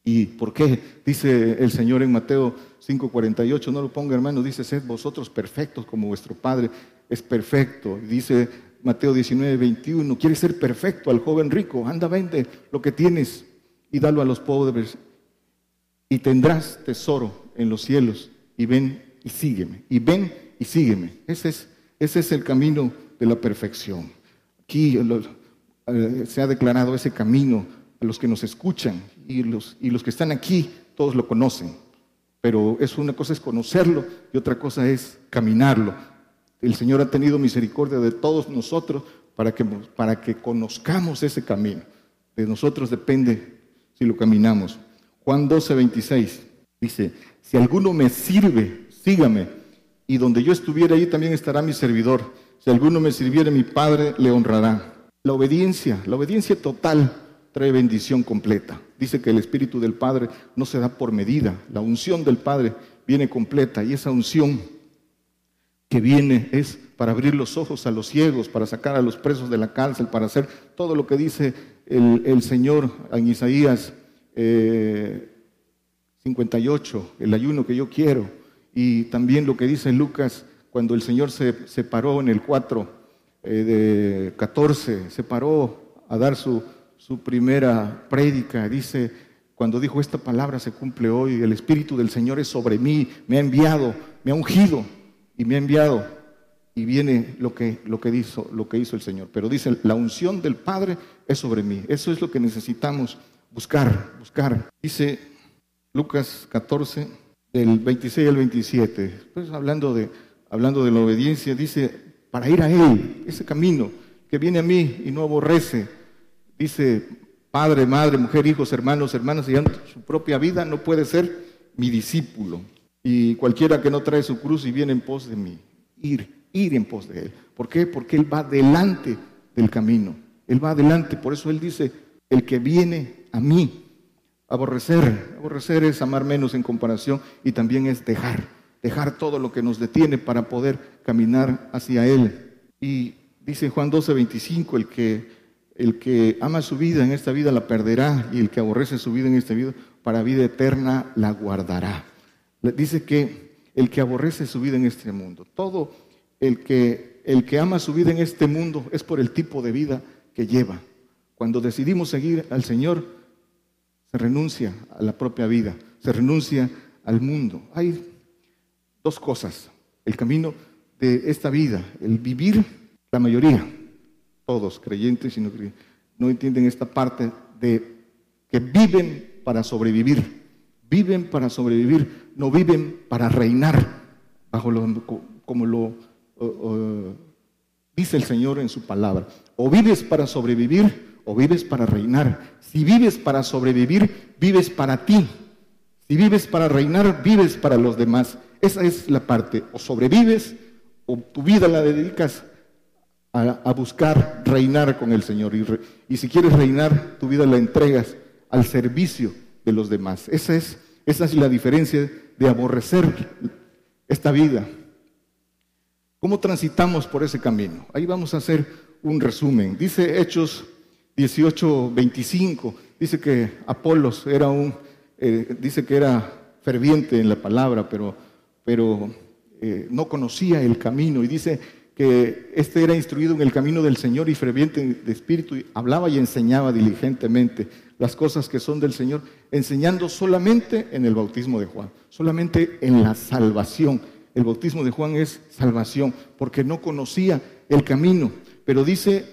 ¿Y por qué? Dice el Señor en Mateo 5:48, no lo ponga hermano, dice, sed vosotros perfectos como vuestro Padre es perfecto. Dice Mateo 19:21, quieres ser perfecto al joven rico, anda, vende lo que tienes y dalo a los pobres y tendrás tesoro en los cielos y ven y sígueme, y ven y sígueme. Ese es, ese es el camino de la perfección. Aquí eh, se ha declarado ese camino a los que nos escuchan y los, y los que están aquí, todos lo conocen. Pero es una cosa es conocerlo y otra cosa es caminarlo. El Señor ha tenido misericordia de todos nosotros para que, para que conozcamos ese camino. De nosotros depende si lo caminamos. Juan 12, 26 dice, si alguno me sirve, sígame. y donde yo estuviera ahí también estará mi servidor. Si alguno me sirviere, mi Padre le honrará. La obediencia, la obediencia total trae bendición completa. Dice que el Espíritu del Padre no se da por medida. La unción del Padre viene completa y esa unción que viene es para abrir los ojos a los ciegos, para sacar a los presos de la cárcel, para hacer todo lo que dice el, Señor en Isaías 58, eh, el ayuno que yo quiero, y también lo que dice Lucas cuando el Señor se, se paró en el 4 eh, de 14, se paró a dar su, su primera prédica, dice, cuando dijo esta palabra se cumple hoy, el Espíritu del Señor es sobre mí, me ha enviado, me ha ungido y me ha enviado. Y viene lo que, lo que, hizo, lo que hizo el Señor. Pero dice, la unción del Padre es sobre mí. Eso es lo que necesitamos buscar, buscar. Dice Lucas 14, del 26 al 27, pues hablando de, hablando de la obediencia, dice, para ir a Él, ese camino que viene a mí y no aborrece, dice, padre, madre, mujer, hijos, hermanos, hermanas, y su propia vida, no puede ser mi discípulo. Y cualquiera que no trae su cruz y viene en pos de mí, ir, ir en pos de Él. ¿Por qué? Porque Él va delante del camino. Él va adelante. Por eso Él dice, el que viene a mí, Aborrecer, aborrecer es amar menos en comparación y también es dejar, dejar todo lo que nos detiene para poder caminar hacia Él. Y dice Juan 12, 25, el que, el que ama su vida en esta vida la perderá y el que aborrece su vida en esta vida para vida eterna la guardará. Dice que el que aborrece su vida en este mundo, todo el que, el que ama su vida en este mundo es por el tipo de vida que lleva. Cuando decidimos seguir al Señor, se renuncia a la propia vida, se renuncia al mundo. Hay dos cosas, el camino de esta vida, el vivir, la mayoría, todos creyentes y no creyentes, no entienden esta parte de que viven para sobrevivir, viven para sobrevivir, no viven para reinar, bajo lo, como lo dice el Señor en su palabra. O vives para sobrevivir o vives para reinar. Si vives para sobrevivir, vives para ti. Si vives para reinar, vives para los demás. Esa es la parte. O sobrevives o tu vida la dedicas a, buscar reinar con el Señor. Y, si quieres reinar, tu vida la entregas al servicio de los demás. Esa es, esa es la diferencia de aborrecer esta vida. ¿Cómo transitamos por ese camino? Ahí vamos a hacer un resumen. Dice Hechos 18:25 dice que Apolos era un, eh, dice que era ferviente en la palabra, pero, pero eh, no conocía el camino y dice que este era instruido en el camino del Señor y ferviente de espíritu y hablaba y enseñaba diligentemente las cosas que son del Señor, enseñando solamente en el bautismo de Juan, solamente en la salvación. El bautismo de Juan es salvación, porque no conocía el camino. Pero dice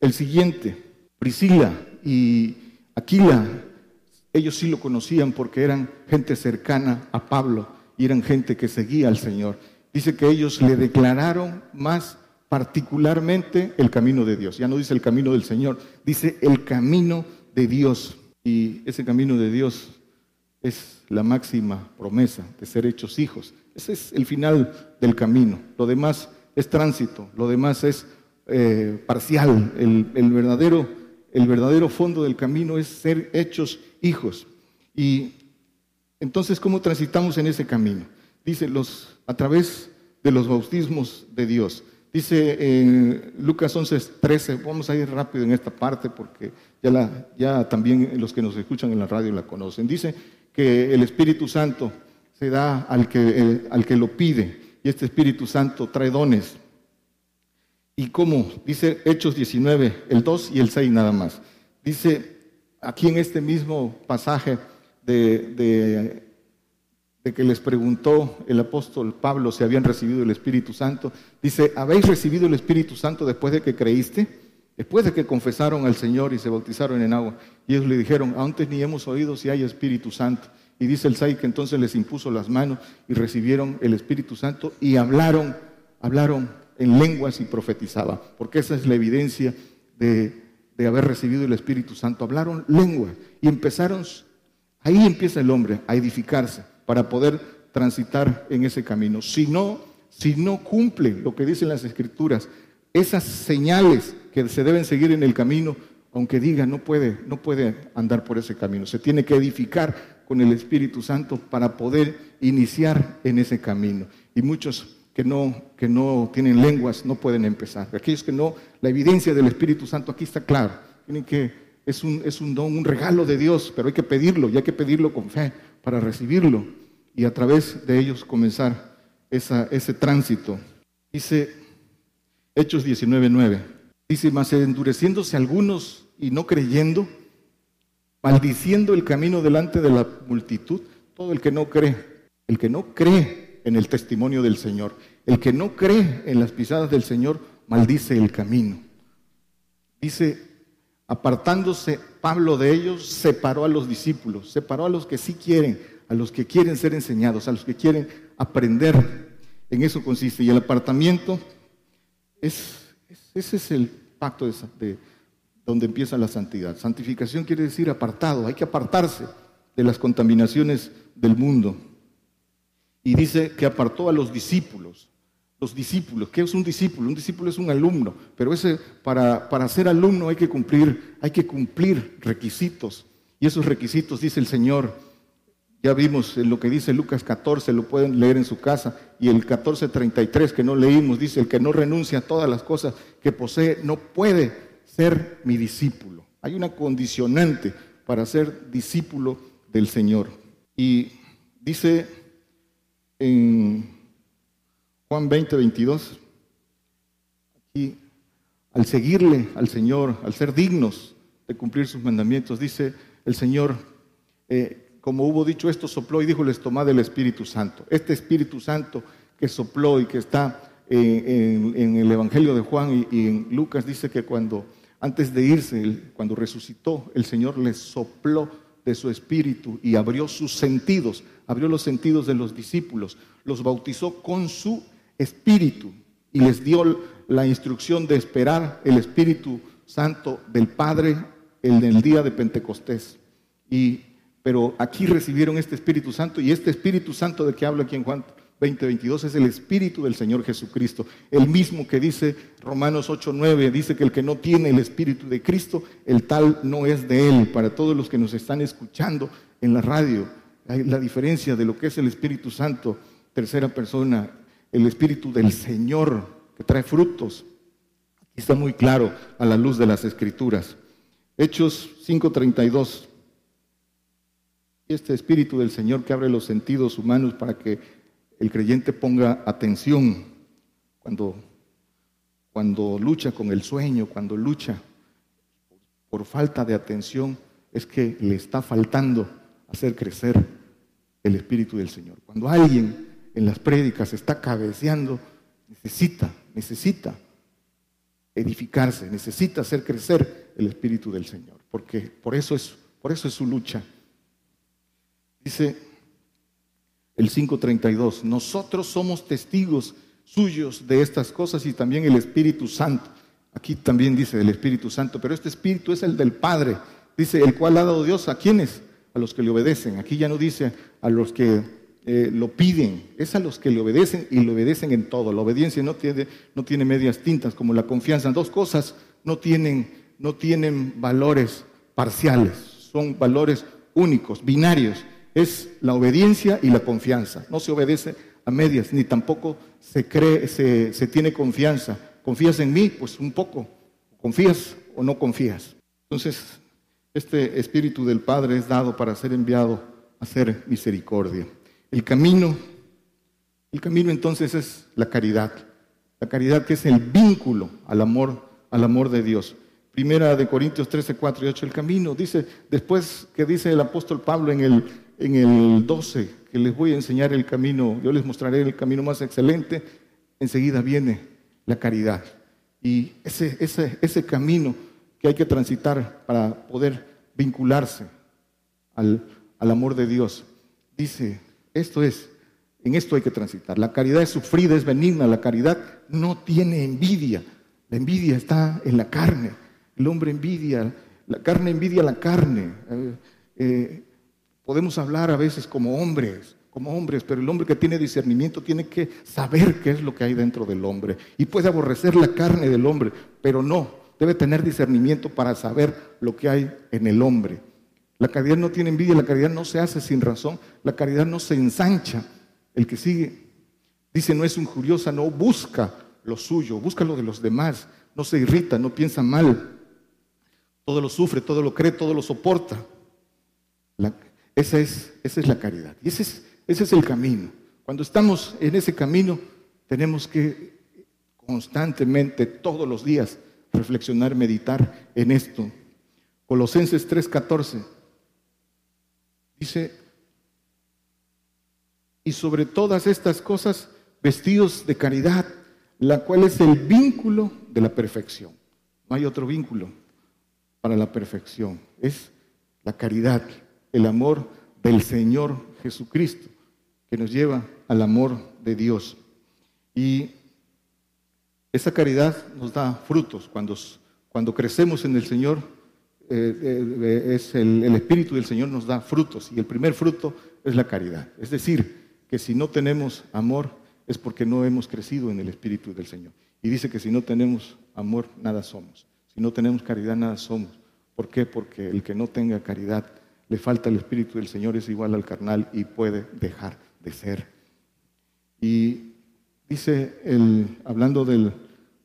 el siguiente, Priscila y Aquila, ellos sí lo conocían porque eran gente cercana a Pablo y eran gente que seguía al Señor. Dice que ellos le declararon más particularmente el camino de Dios. Ya no dice el camino del Señor, dice el camino de Dios. Y ese camino de Dios es la máxima promesa de ser hechos hijos. Ese es el final del camino. Lo demás es tránsito, lo demás es eh, parcial. El, el verdadero el verdadero fondo del camino es ser hechos hijos. Y entonces, ¿cómo transitamos en ese camino? Dice, los, a través de los bautismos de Dios. Dice en Lucas 11, 13, vamos a ir rápido en esta parte porque ya, también los que nos escuchan en la radio la conocen. Dice que el Espíritu Santo se da al que, al que lo pide y este Espíritu Santo trae dones ¿Y cómo? Dice Hechos 19, el 2 y el 6 nada más. Dice aquí en este mismo pasaje de, de, que les preguntó el apóstol Pablo si habían recibido el Espíritu Santo, dice, ¿habéis recibido el Espíritu Santo después de que creíste? Después de que confesaron al Señor y se bautizaron en agua. Y ellos le dijeron, antes ni hemos oído si hay Espíritu Santo. Y dice el 6 que entonces les impuso las manos y recibieron el Espíritu Santo y hablaron, hablaron en lenguas y profetizaba, porque esa es la evidencia de, haber recibido el Espíritu Santo. Hablaron lengua y empezaron, ahí empieza el hombre a edificarse para poder transitar en ese camino. Si no si no cumple lo que dicen las escrituras, esas señales que se deben seguir en el camino, aunque diga no puede, no puede andar por ese camino, se tiene que edificar con el Espíritu Santo para poder iniciar en ese camino. Y muchos que no, que no tienen lenguas no pueden empezar. Aquellos que no, la evidencia del Espíritu Santo aquí está claro. Tienen que, es un, es un don, un regalo de Dios, pero hay que pedirlo y hay que pedirlo con fe para recibirlo y a través de ellos comenzar esa, ese tránsito. Dice Hechos 19:9. Dice, más endureciéndose algunos y no creyendo, maldiciendo el camino delante de la multitud, todo el que no cree, el que no cree en el testimonio del Señor, el que no cree en las pisadas del Señor, maldice el camino. Dice, apartándose Pablo de ellos, separó a los discípulos, separó a los que sí quieren, a los que quieren ser enseñados, a los que quieren aprender. En eso consiste. Y el apartamiento es, ese es el pacto de, donde empieza la santidad. Santificación quiere decir apartado, hay que apartarse de las contaminaciones del mundo. Y dice que apartó a los discípulos. Los discípulos, ¿qué es un discípulo? Un discípulo es un alumno, pero ese, para, para ser alumno hay que cumplir, hay que cumplir requisitos. Y esos requisitos, dice el Señor, ya vimos en lo que dice Lucas 14, lo pueden leer en su casa, y el 14:33 que no leímos, dice, el que no renuncia a todas las cosas que posee no puede ser mi discípulo. Hay una condicionante para ser discípulo del Señor. Y dice en Juan 20, 22, aquí, al seguirle al Señor, al ser dignos de cumplir sus mandamientos, dice el Señor, eh, como hubo dicho esto, sopló y dijo, les tomad el Espíritu Santo. Este Espíritu Santo que sopló y que está en, el Evangelio de Juan y, y en Lucas, dice que cuando antes de irse, cuando resucitó, el Señor les sopló de su espíritu y abrió sus sentidos, abrió los sentidos de los discípulos, los bautizó con su espíritu y les dio la instrucción de esperar el Espíritu Santo del Padre el el día de Pentecostés. Y, pero aquí recibieron este Espíritu Santo y este Espíritu Santo de que habla aquí en Juan 20:22 es el Espíritu del Señor Jesucristo. El mismo que dice Romanos 8:9, dice que el que no tiene el Espíritu de Cristo, el tal no es de él. Para todos los que nos están escuchando en la radio, hay la diferencia de lo que es el Espíritu Santo, tercera persona, el Espíritu del Señor, que trae frutos. Está muy claro a la luz de las Escrituras. Hechos 5:32. Este Espíritu del Señor que abre los sentidos humanos para que el creyente ponga atención cuando, cuando lucha con el sueño, cuando lucha por falta de atención, es que le está faltando hacer crecer el Espíritu del Señor. Cuando alguien en las prédicas está cabeceando, necesita, necesita edificarse, necesita hacer crecer el Espíritu del Señor, porque por eso es, por eso es su lucha. Dice el 5.32. Nosotros somos testigos suyos de estas cosas y también el Espíritu Santo. Aquí también dice el Espíritu Santo, pero este Espíritu es el del Padre. Dice, el cual ha dado Dios a quienes? A los que le obedecen. Aquí ya no dice a los que eh, lo piden, es a los que le obedecen y le obedecen en todo. La obediencia no tiene, no tiene medias tintas como la confianza. Dos cosas no tienen, no tienen valores parciales, son valores únicos, binarios es la obediencia y la confianza. No se obedece a medias, ni tampoco se cree, se, se tiene confianza. ¿Confías en mí? Pues un poco. ¿Confías o no confías? Entonces, este Espíritu del Padre es dado para ser enviado a hacer misericordia. El camino, el camino entonces es la caridad. La caridad que es el vínculo al amor, al amor de Dios. Primera de Corintios 13, 4 y 8, el camino. Dice, después que dice el apóstol Pablo en el en el 12, que les voy a enseñar el camino, yo les mostraré el camino más excelente, enseguida viene la caridad. Y ese, ese, ese camino que hay que transitar para poder vincularse al, al amor de Dios, dice, esto es, en esto hay que transitar. La caridad es sufrida, es benigna, la caridad no tiene envidia. La envidia está en la carne. El hombre envidia, la carne envidia la carne. Eh, eh, Podemos hablar a veces como hombres, como hombres, pero el hombre que tiene discernimiento tiene que saber qué es lo que hay dentro del hombre. Y puede aborrecer la carne del hombre, pero no, debe tener discernimiento para saber lo que hay en el hombre. La caridad no tiene envidia, la caridad no se hace sin razón, la caridad no se ensancha. El que sigue dice no es injuriosa, no busca lo suyo, busca lo de los demás, no se irrita, no piensa mal, todo lo sufre, todo lo cree, todo lo soporta. Esa, es, esa es la caridad y ese es, ese es el camino. Cuando estamos en ese camino tenemos que constantemente, todos los días, reflexionar, meditar en esto. Colosenses 3:14 dice, y sobre todas estas cosas, vestidos de caridad, la cual es el vínculo de la perfección. No hay otro vínculo para la perfección. Es la caridad, el amor del Señor Jesucristo, que nos lleva al amor de Dios. Y esa caridad nos da frutos. Cuando, cuando crecemos en el Señor, eh, eh, es el, el Espíritu del Señor nos da frutos. Y el primer fruto es la caridad. Es decir, que si no tenemos amor es porque no hemos crecido en el Espíritu del Señor. Y dice que si no tenemos amor, nada somos. Si no tenemos caridad, nada somos. ¿Por qué? Porque el que no tenga caridad, le falta el Espíritu del Señor, es igual al carnal y puede dejar de ser. Y dice, el, hablando del,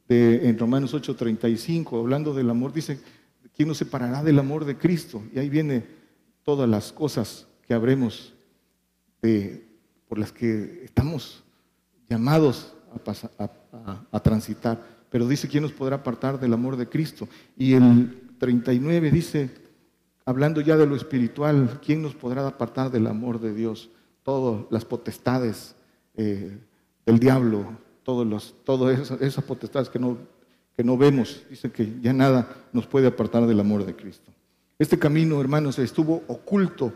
de, en Romanos 8:35, hablando del amor, dice, ¿quién nos separará del amor de Cristo? Y ahí viene todas las cosas que habremos de, por las que estamos llamados a, transitar. Pero dice, ¿quién nos podrá apartar del amor de Cristo? Y el 39 dice, hablando ya de lo espiritual, ¿quién nos podrá apartar del amor de Dios? Todas las potestades eh, del diablo, todos todas esas, potestades que no, que no vemos, dice que ya nada nos puede apartar del amor de Cristo. Este camino, hermanos, estuvo oculto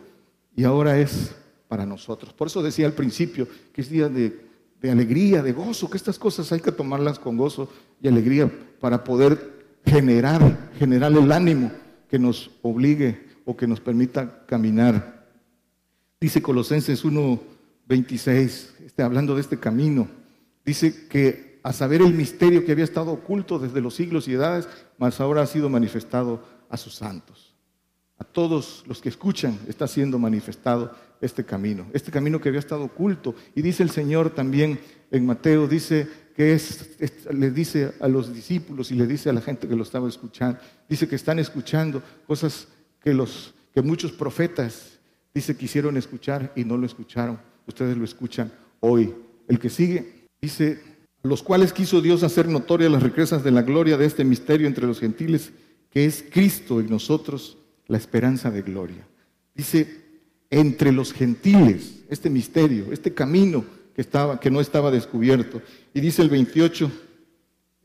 y ahora es para nosotros. Por eso decía al principio que es día de, alegría, de gozo, que estas cosas hay que tomarlas con gozo y alegría para poder generar, generar el ánimo que nos obligue o que nos permita caminar. Dice Colosenses 1:26, este, hablando de este camino, dice que a saber el misterio que había estado oculto desde los siglos y edades, más ahora ha sido manifestado a sus santos. A todos los que escuchan está siendo manifestado este camino, este camino que había estado oculto. Y dice el Señor también en Mateo, dice que es, le dice a los discípulos y le dice a la gente que lo estaba escuchando, dice que están escuchando cosas que, los, que muchos profetas, dice, quisieron escuchar y no lo escucharon. Ustedes lo escuchan hoy. El que sigue, dice, los cuales quiso Dios hacer notorias las riquezas de la gloria de este misterio entre los gentiles, que es Cristo en nosotros, la esperanza de gloria. Dice, entre los gentiles, este misterio, este camino que, estaba, que no estaba descubierto. Y dice el 28,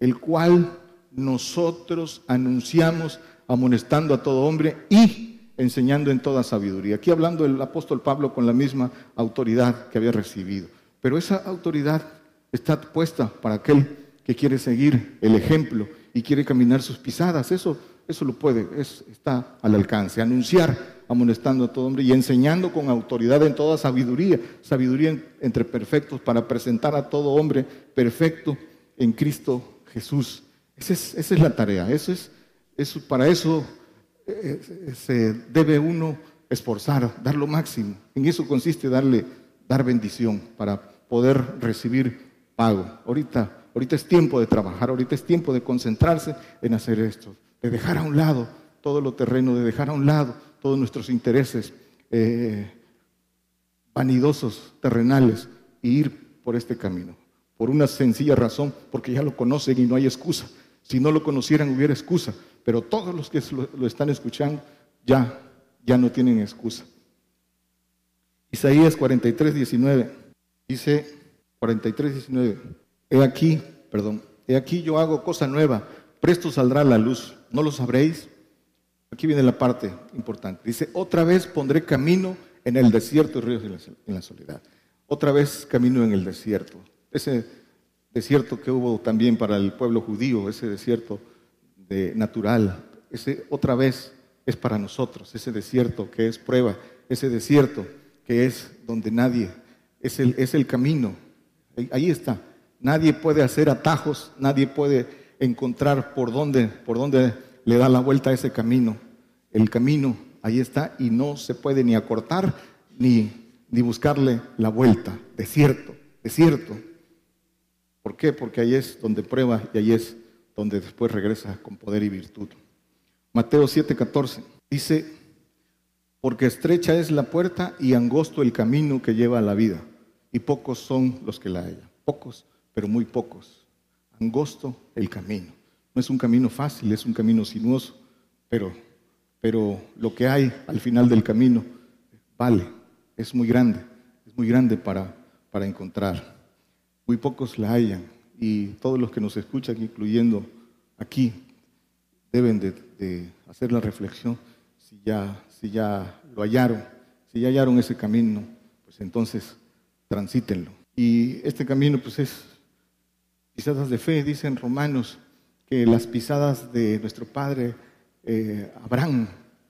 el cual nosotros anunciamos amonestando a todo hombre y enseñando en toda sabiduría. Aquí hablando el apóstol Pablo con la misma autoridad que había recibido. Pero esa autoridad está puesta para aquel que quiere seguir el ejemplo y quiere caminar sus pisadas. Eso, eso lo puede, está al alcance. Anunciar amonestando a todo hombre y enseñando con autoridad en toda sabiduría, sabiduría entre perfectos para presentar a todo hombre perfecto en Cristo Jesús. Esa es, la tarea, eso es, eso, para eso eh, eh, se debe uno esforzar, dar lo máximo. En eso consiste darle, dar bendición para poder recibir pago. Ahorita, ahorita es tiempo de trabajar, ahorita es tiempo de concentrarse en hacer esto, de dejar a un lado todo lo terreno, de dejar a un lado todos nuestros intereses eh, vanidosos, terrenales, e ir por este camino. Por una sencilla razón, porque ya lo conocen y no hay excusa. Si no lo conocieran hubiera excusa, pero todos los que lo, están escuchando ya, ya no tienen excusa. Isaías 43, 19, dice 43, 19, he aquí, perdón, he aquí yo hago cosa nueva, presto saldrá la luz, ¿no lo sabréis? Aquí viene la parte importante. Dice, otra vez pondré camino en el desierto y ríos en la soledad. Otra vez camino en el desierto. Ese desierto que hubo también para el pueblo judío, ese desierto de natural, ese otra vez es para nosotros, ese desierto que es prueba, ese desierto que es donde nadie es el, es el camino. Ahí está. Nadie puede hacer atajos, nadie puede encontrar por dónde, por dónde le da la vuelta a ese camino. El camino ahí está y no se puede ni acortar ni, ni buscarle la vuelta. Desierto, desierto. ¿Por qué? Porque ahí es donde prueba y ahí es donde después regresa con poder y virtud. Mateo 7:14 dice, porque estrecha es la puerta y angosto el camino que lleva a la vida, y pocos son los que la hallan. Pocos, pero muy pocos. Angosto el camino. No es un camino fácil, es un camino sinuoso, pero, pero lo que hay al final del camino vale, es muy grande, es muy grande para, para encontrar. Muy pocos la hallan y todos los que nos escuchan, incluyendo aquí, deben de, hacer la reflexión si ya, si ya lo hallaron, si ya hallaron ese camino, pues entonces transítenlo. Y este camino pues es pisadas de fe, dicen Romanos, que las pisadas de nuestro padre eh, Abraham,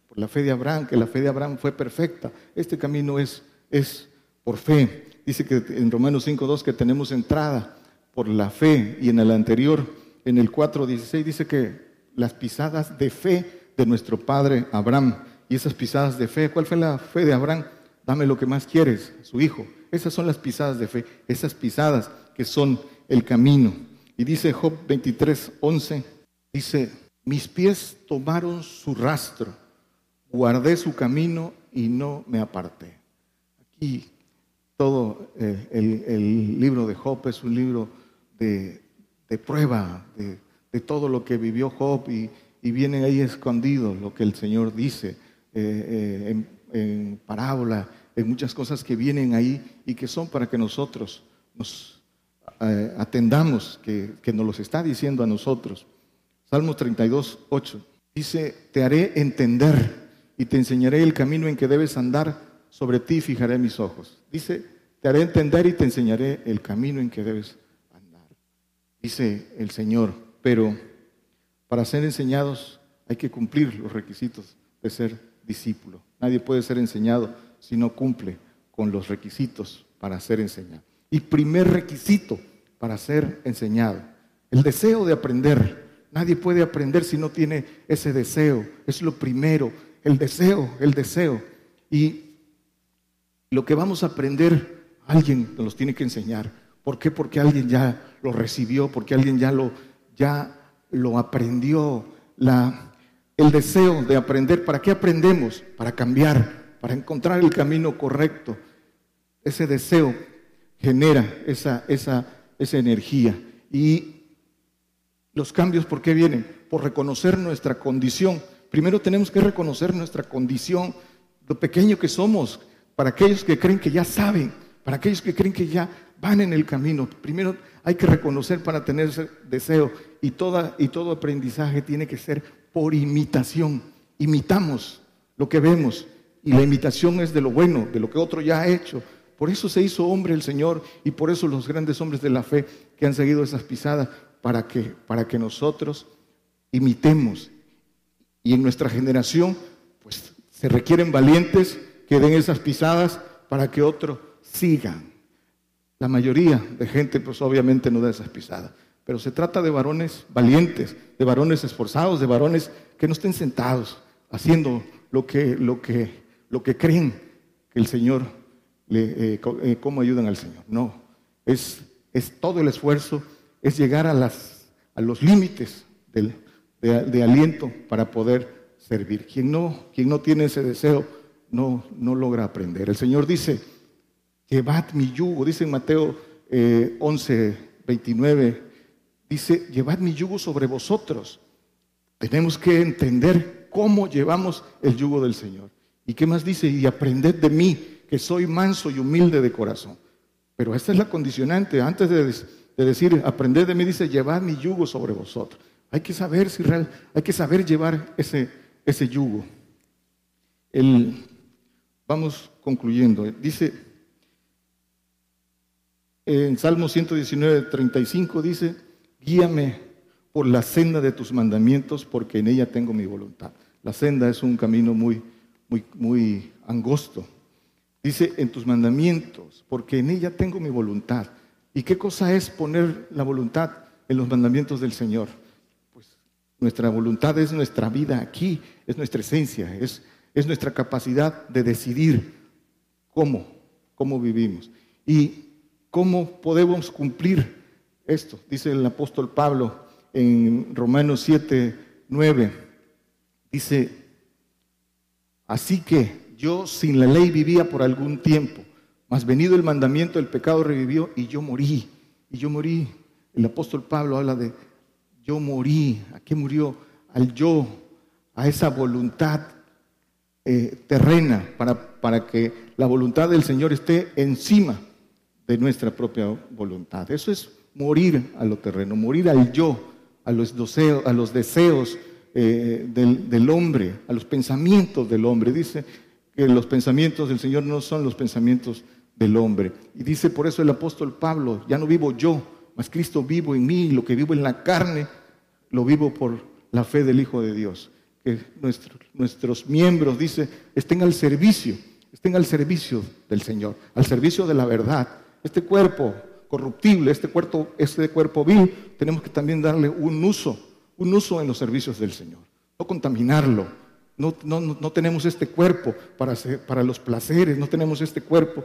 por la fe de Abraham, que la fe de Abraham fue perfecta. Este camino es, es por fe. Dice que en Romanos 5.2 que tenemos entrada por la fe y en el anterior, en el 4.16 dice que las pisadas de fe de nuestro padre Abraham. Y esas pisadas de fe, ¿cuál fue la fe de Abraham? Dame lo que más quieres, su hijo. Esas son las pisadas de fe, esas pisadas que son el camino. Y dice Job 23, 11, dice, mis pies tomaron su rastro, guardé su camino y no me aparté. Aquí todo eh, el, libro de Job es un libro de, prueba de, todo lo que vivió Job y, viene ahí escondido lo que el Señor dice eh, eh, en, en parábola, en muchas cosas que vienen ahí y que son para que nosotros nos eh, atendamos que, que, nos los está diciendo a nosotros. Salmos 32, 8. Dice, te haré entender y te enseñaré el camino en que debes andar, sobre ti fijaré mis ojos. Dice, te haré entender y te enseñaré el camino en que debes andar. Dice el Señor, pero para ser enseñados hay que cumplir los requisitos de ser discípulo. Nadie puede ser enseñado si no cumple con los requisitos para ser enseñado. Y primer requisito para ser enseñado, el deseo de aprender. Nadie puede aprender si no tiene ese deseo. Es lo primero, el deseo, el deseo. Y lo que vamos a aprender, alguien nos tiene que enseñar. ¿Por qué? Porque alguien ya lo recibió, porque alguien ya lo, ya lo aprendió. La, el deseo de aprender. ¿Para qué aprendemos? Para cambiar, para encontrar el camino correcto. Ese deseo genera esa, esa, esa energía. Y los cambios, ¿por qué vienen? Por reconocer nuestra condición. Primero tenemos que reconocer nuestra condición, lo pequeño que somos, para aquellos que creen que ya saben, para aquellos que creen que ya van en el camino. Primero hay que reconocer para tener ese deseo y, toda, y todo aprendizaje tiene que ser por imitación. Imitamos lo que vemos y la imitación es de lo bueno, de lo que otro ya ha hecho, por eso se hizo hombre el Señor y por eso los grandes hombres de la fe que han seguido esas pisadas, para que, para que nosotros imitemos. Y en nuestra generación, pues se requieren valientes que den esas pisadas para que otros sigan. La mayoría de gente, pues obviamente no da esas pisadas. Pero se trata de varones valientes, de varones esforzados, de varones que no estén sentados haciendo lo que, lo que, lo que creen que el Señor eh, eh, cómo ayudan al Señor. No, es, todo el esfuerzo, es llegar a, las, a los límites de, de, aliento para poder servir. Quien no, quien no tiene ese deseo no, no logra aprender. El Señor dice, llevad mi yugo, dice en Mateo 11, eh, 29, dice, llevad mi yugo sobre vosotros. Tenemos que entender cómo llevamos el yugo del Señor. ¿Y qué más dice? Y aprended de mí, que soy manso y humilde de corazón. Pero esta es la condicionante. Antes de, decir, aprended de mí, dice, llevad mi yugo sobre vosotros. Hay que saber si real, hay que saber llevar ese, ese yugo. Vamos concluyendo. Dice, en Salmo 119, 35 dice, guíame por la senda de tus mandamientos, porque en ella tengo mi voluntad. La senda es un camino muy, muy, muy angosto Dice, en tus mandamientos, porque en ella tengo mi voluntad. ¿Y qué cosa es poner la voluntad en los mandamientos del Señor? Pues nuestra voluntad es nuestra vida aquí, es nuestra esencia, es, es nuestra capacidad de decidir cómo, cómo vivimos y cómo podemos cumplir esto. Dice el apóstol Pablo en Romanos 7, 9, dice, así que yo sin la ley vivía por algún tiempo, mas venido el mandamiento, el pecado revivió y yo morí. Y yo morí. El apóstol Pablo habla de yo morí. ¿A qué murió? Al yo, a esa voluntad eh, terrena para, para que la voluntad del Señor esté encima de nuestra propia voluntad. Eso es morir a lo terreno, morir al yo, a los deseos, a los deseos eh, del, del, hombre, a los pensamientos del hombre. Dice que los pensamientos del Señor no son los pensamientos del hombre. Y dice por eso el apóstol Pablo, ya no vivo yo, mas Cristo vivo en mí, lo que vivo en la carne, lo vivo por la fe del Hijo de Dios. Que nuestros miembros, dice, estén al servicio, estén al servicio del Señor, al servicio de la verdad. Este cuerpo corruptible, este cuerpo, este cuerpo vil, tenemos que también darle un uso, un uso en los servicios del Señor. No contaminarlo, no, no, tenemos este cuerpo para, para, los placeres, no tenemos este cuerpo,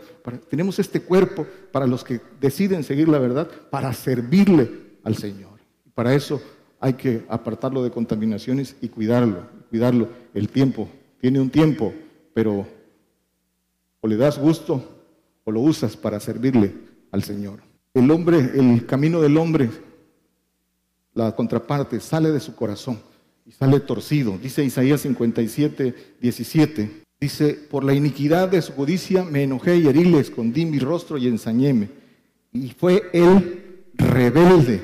tenemos este cuerpo para los que deciden seguir la verdad, para servirle al Señor. Para eso hay que apartarlo de contaminaciones y cuidarlo, cuidarlo. El tiempo, tiene un tiempo, pero o le das gusto o lo usas para servirle al Señor. El hombre, el camino del hombre, la contraparte, sale de su corazón y sale torcido. Dice Isaías 57, 17. Dice, por la iniquidad de su codicia me enojé y herí, le escondí mi rostro y ensañéme. Y fue él rebelde.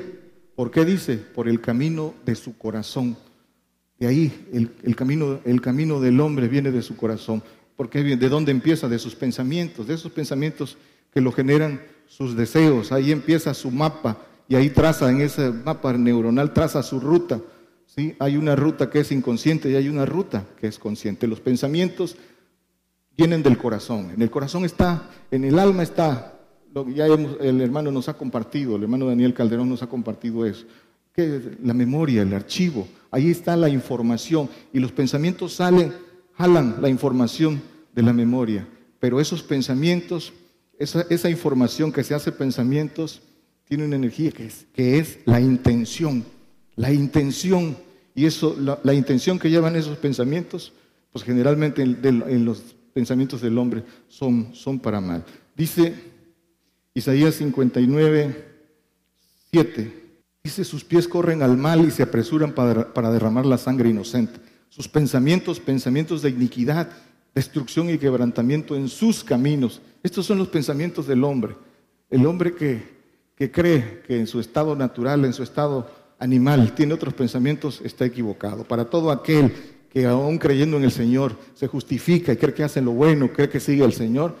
¿Por qué dice? Por el camino de su corazón. De ahí el, camino, el camino del hombre viene de su corazón. Porque ¿De dónde empieza? De sus pensamientos, de esos pensamientos que lo generan sus deseos. Ahí empieza su mapa y ahí traza, en ese mapa neuronal, traza su ruta Hay una ruta que es inconsciente y hay una ruta que es consciente. Los pensamientos vienen del corazón. En el corazón está, en el alma está, lo que ya el hermano nos ha compartido, el hermano Daniel Calderón nos ha compartido eso. Que la memoria, el archivo, ahí está la información y los pensamientos salen, jalan la información de la memoria. Pero esos pensamientos, esa, información que se hace pensamientos, tiene una energía que es la intención la intención, y eso, la, intención que llevan esos pensamientos, pues generalmente en, los pensamientos del hombre son, son para mal. Dice Isaías 59, 7, dice, sus pies corren al mal y se apresuran para, para derramar la sangre inocente. Sus pensamientos, pensamientos de iniquidad, destrucción y quebrantamiento en sus caminos. Estos son los pensamientos del hombre. El hombre que, que cree que en su estado natural, en su estado animal, tiene otros pensamientos, está equivocado. Para todo aquel que aún creyendo en el Señor se justifica y cree que hace lo bueno, cree que sigue al Señor,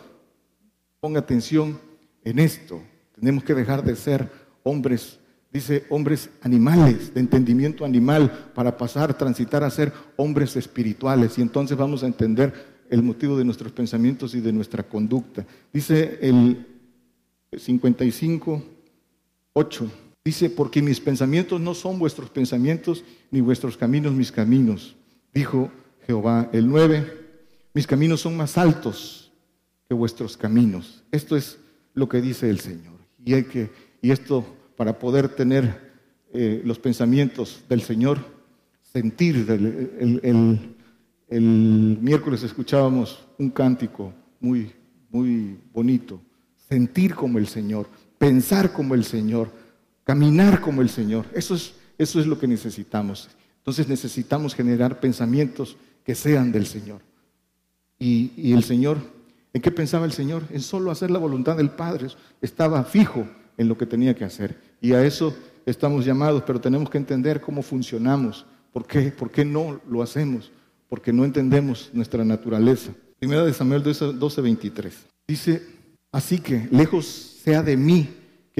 ponga atención en esto. Tenemos que dejar de ser hombres, dice, hombres animales, de entendimiento animal, para pasar, transitar a ser hombres espirituales. Y entonces vamos a entender el motivo de nuestros pensamientos y de nuestra conducta. Dice el 55, 8. Dice, porque mis pensamientos no son vuestros pensamientos, ni vuestros caminos mis caminos, dijo Jehová. El 9, mis caminos son más altos que vuestros caminos. Esto es lo que dice el Señor. Y, hay que, y esto, para poder tener eh, los pensamientos del Señor, sentir, el, el miércoles escuchábamos un cántico muy, muy bonito, sentir como el Señor, pensar como el Señor caminar como el Señor. Eso es, eso es lo que necesitamos. Entonces necesitamos generar pensamientos que sean del Señor. Y, el Señor, ¿en qué pensaba el Señor? En solo hacer la voluntad del Padre. Estaba fijo en lo que tenía que hacer. Y a eso estamos llamados, pero tenemos que entender cómo funcionamos. ¿Por qué? ¿Por qué no lo hacemos? Porque no entendemos nuestra naturaleza. Primera de Samuel 12, 23. Dice, así que lejos sea de mí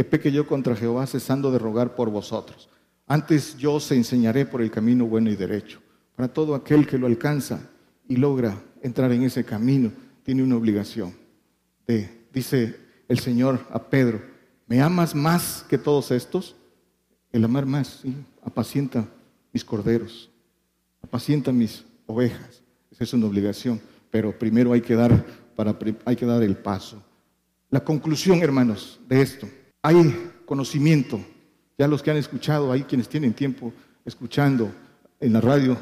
que peque yo contra Jehová cesando de rogar por vosotros. Antes yo os enseñaré por el camino bueno y derecho. Para todo aquel que lo alcanza y logra entrar en ese camino, tiene una obligación. dice el Señor a Pedro, ¿me amas más que todos estos? El amar más, ¿sí? apacienta mis corderos, apacienta mis ovejas. Esa es una obligación, pero primero hay que dar, para, hay que dar el paso. La conclusión, hermanos, de esto, hay conocimiento. Ya los que han escuchado, hay quienes tienen tiempo escuchando en la radio,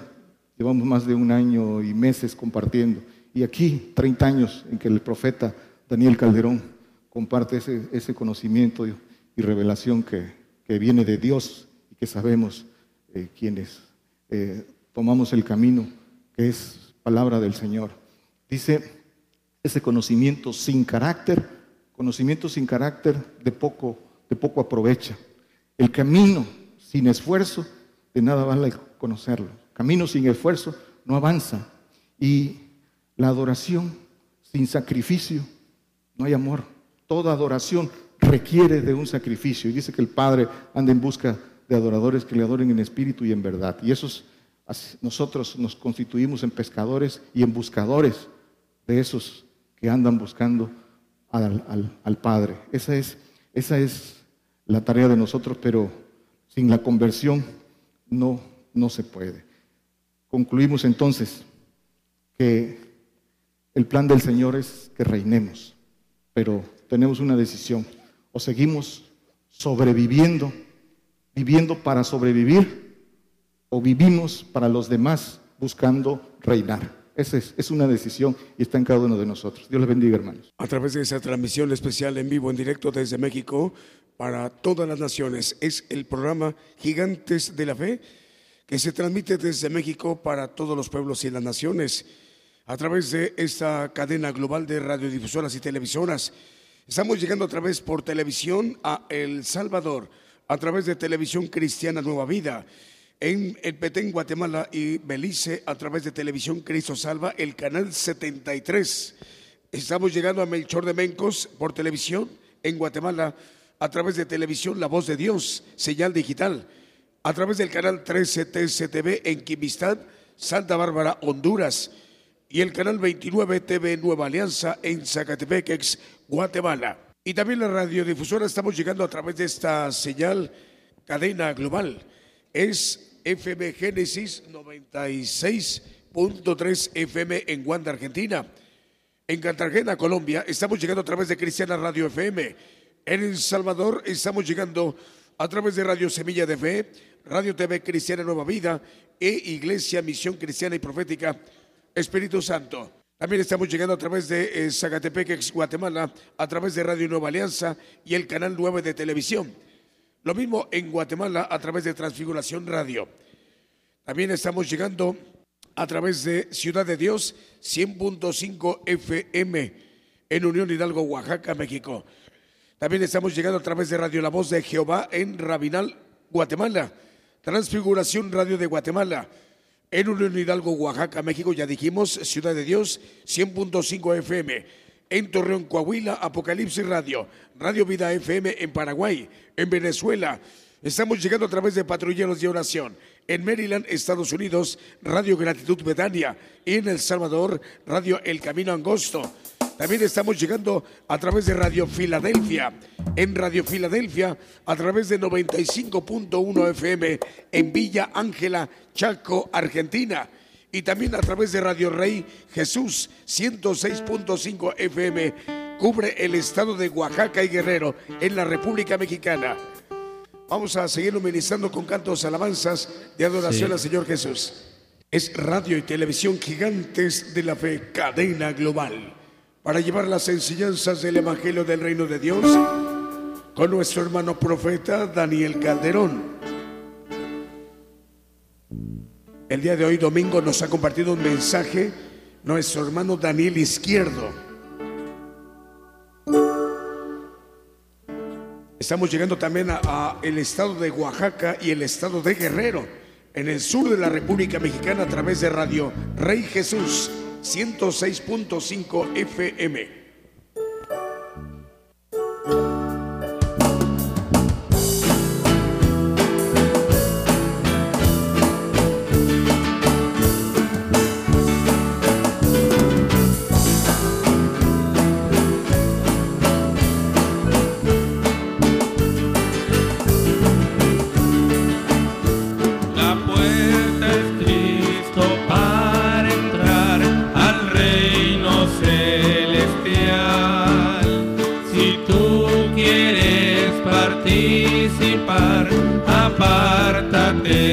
llevamos más de un año y meses compartiendo. Y aquí, 30 años en que el profeta Daniel Calderón comparte ese, conocimiento y, revelación que, viene de Dios y que sabemos eh, quienes eh, tomamos el camino que es palabra del Señor. Dice, ese conocimiento sin carácter, conocimiento sin carácter de poco, de poco aprovecha. El camino sin esfuerzo, de nada vale conocerlo. Camino sin esfuerzo no avanza. Y la adoración sin sacrificio no hay amor. Toda adoración requiere de un sacrificio. Y dice que el Padre anda en busca de adoradores que le adoren en espíritu y en verdad. Y esos nosotros nos constituimos en pescadores y en buscadores de esos que andan buscando al, Padre. Esa es, esa es la tarea de nosotros, pero sin la conversión no, no se puede. Concluimos entonces que el plan del Señor es que reinemos pero tenemos una decisión. O seguimos sobreviviendo, viviendo para sobrevivir, o vivimos para los demás buscando reinar. Esa es, una decisión y está en cada uno de nosotros. Dios les bendiga, hermanos. A través de esa transmisión especial en vivo, en directo desde México, para todas las naciones, es el programa Gigantes de la Fe, que se transmite desde México para todos los pueblos y las naciones a través de esta cadena global de radiodifusoras y televisoras. Estamos llegando a través por televisión a El Salvador, a través de Televisión Cristiana Nueva Vida, en el Petén, Guatemala y Belice, a través de Televisión Cristo Salva, el canal 73. Estamos llegando a Melchor de Mencos por televisión en Guatemala, a través de Televisión La Voz de Dios, señal digital, a través del canal 13 TCTV en Quimistad, Santa Bárbara, Honduras y el canal 29 TV Nueva Alianza en Zacatepec, Guatemala. Y también la radiodifusora estamos llegando a través de esta señal cadena global. Es FM Génesis 96.3 FM en Guanda, Argentina. En Cartagena, Colombia, estamos llegando a través de Cristiana Radio FM. En El Salvador estamos llegando a través de Radio Semilla de Fe, Radio TV Cristiana Nueva Vida e Iglesia Misión Cristiana y Profética Espíritu Santo. También estamos llegando a través de eh, Zacatepec, Guatemala, a través de Radio Nueva Alianza y el canal 9 de televisión. Lo mismo en Guatemala a través de Transfiguración Radio. También estamos llegando a través de Ciudad de Dios 100.5 FM en Unión Hidalgo, Oaxaca, México. También estamos llegando a través de Radio La Voz de Jehová en Rabinal, Guatemala. Transfiguración Radio de Guatemala en Unión Hidalgo, Oaxaca, México, ya dijimos, Ciudad de Dios, 100.5 FM. En Torreón, Coahuila, Apocalipsis Radio, Radio Vida FM en Paraguay, en Venezuela. Estamos llegando a través de patrulleros de oración. En Maryland, Estados Unidos, Radio Gratitud Betania. Y en El Salvador, Radio El Camino Angosto. También estamos llegando a través de Radio Filadelfia. En Radio Filadelfia, a través de 95.1 FM en Villa Ángela, Chaco, Argentina. Y también a través de Radio Rey Jesús 106.5 FM. Cubre el estado de Oaxaca y Guerrero en la República Mexicana. Vamos a seguir ministrando con cantos alabanzas de adoración al Señor Jesús. Es radio y televisión gigantes de la fe, cadena global para llevar las enseñanzas del Evangelio del Reino de Dios con nuestro hermano profeta Daniel Calderón. El día de hoy, domingo, nos ha compartido un mensaje nuestro hermano Daniel Izquierdo. Estamos llegando también a, el estado de Oaxaca y el estado de Guerrero, en el sur de la República Mexicana a través de Radio Rey Jesús 106.5 FM. apártate.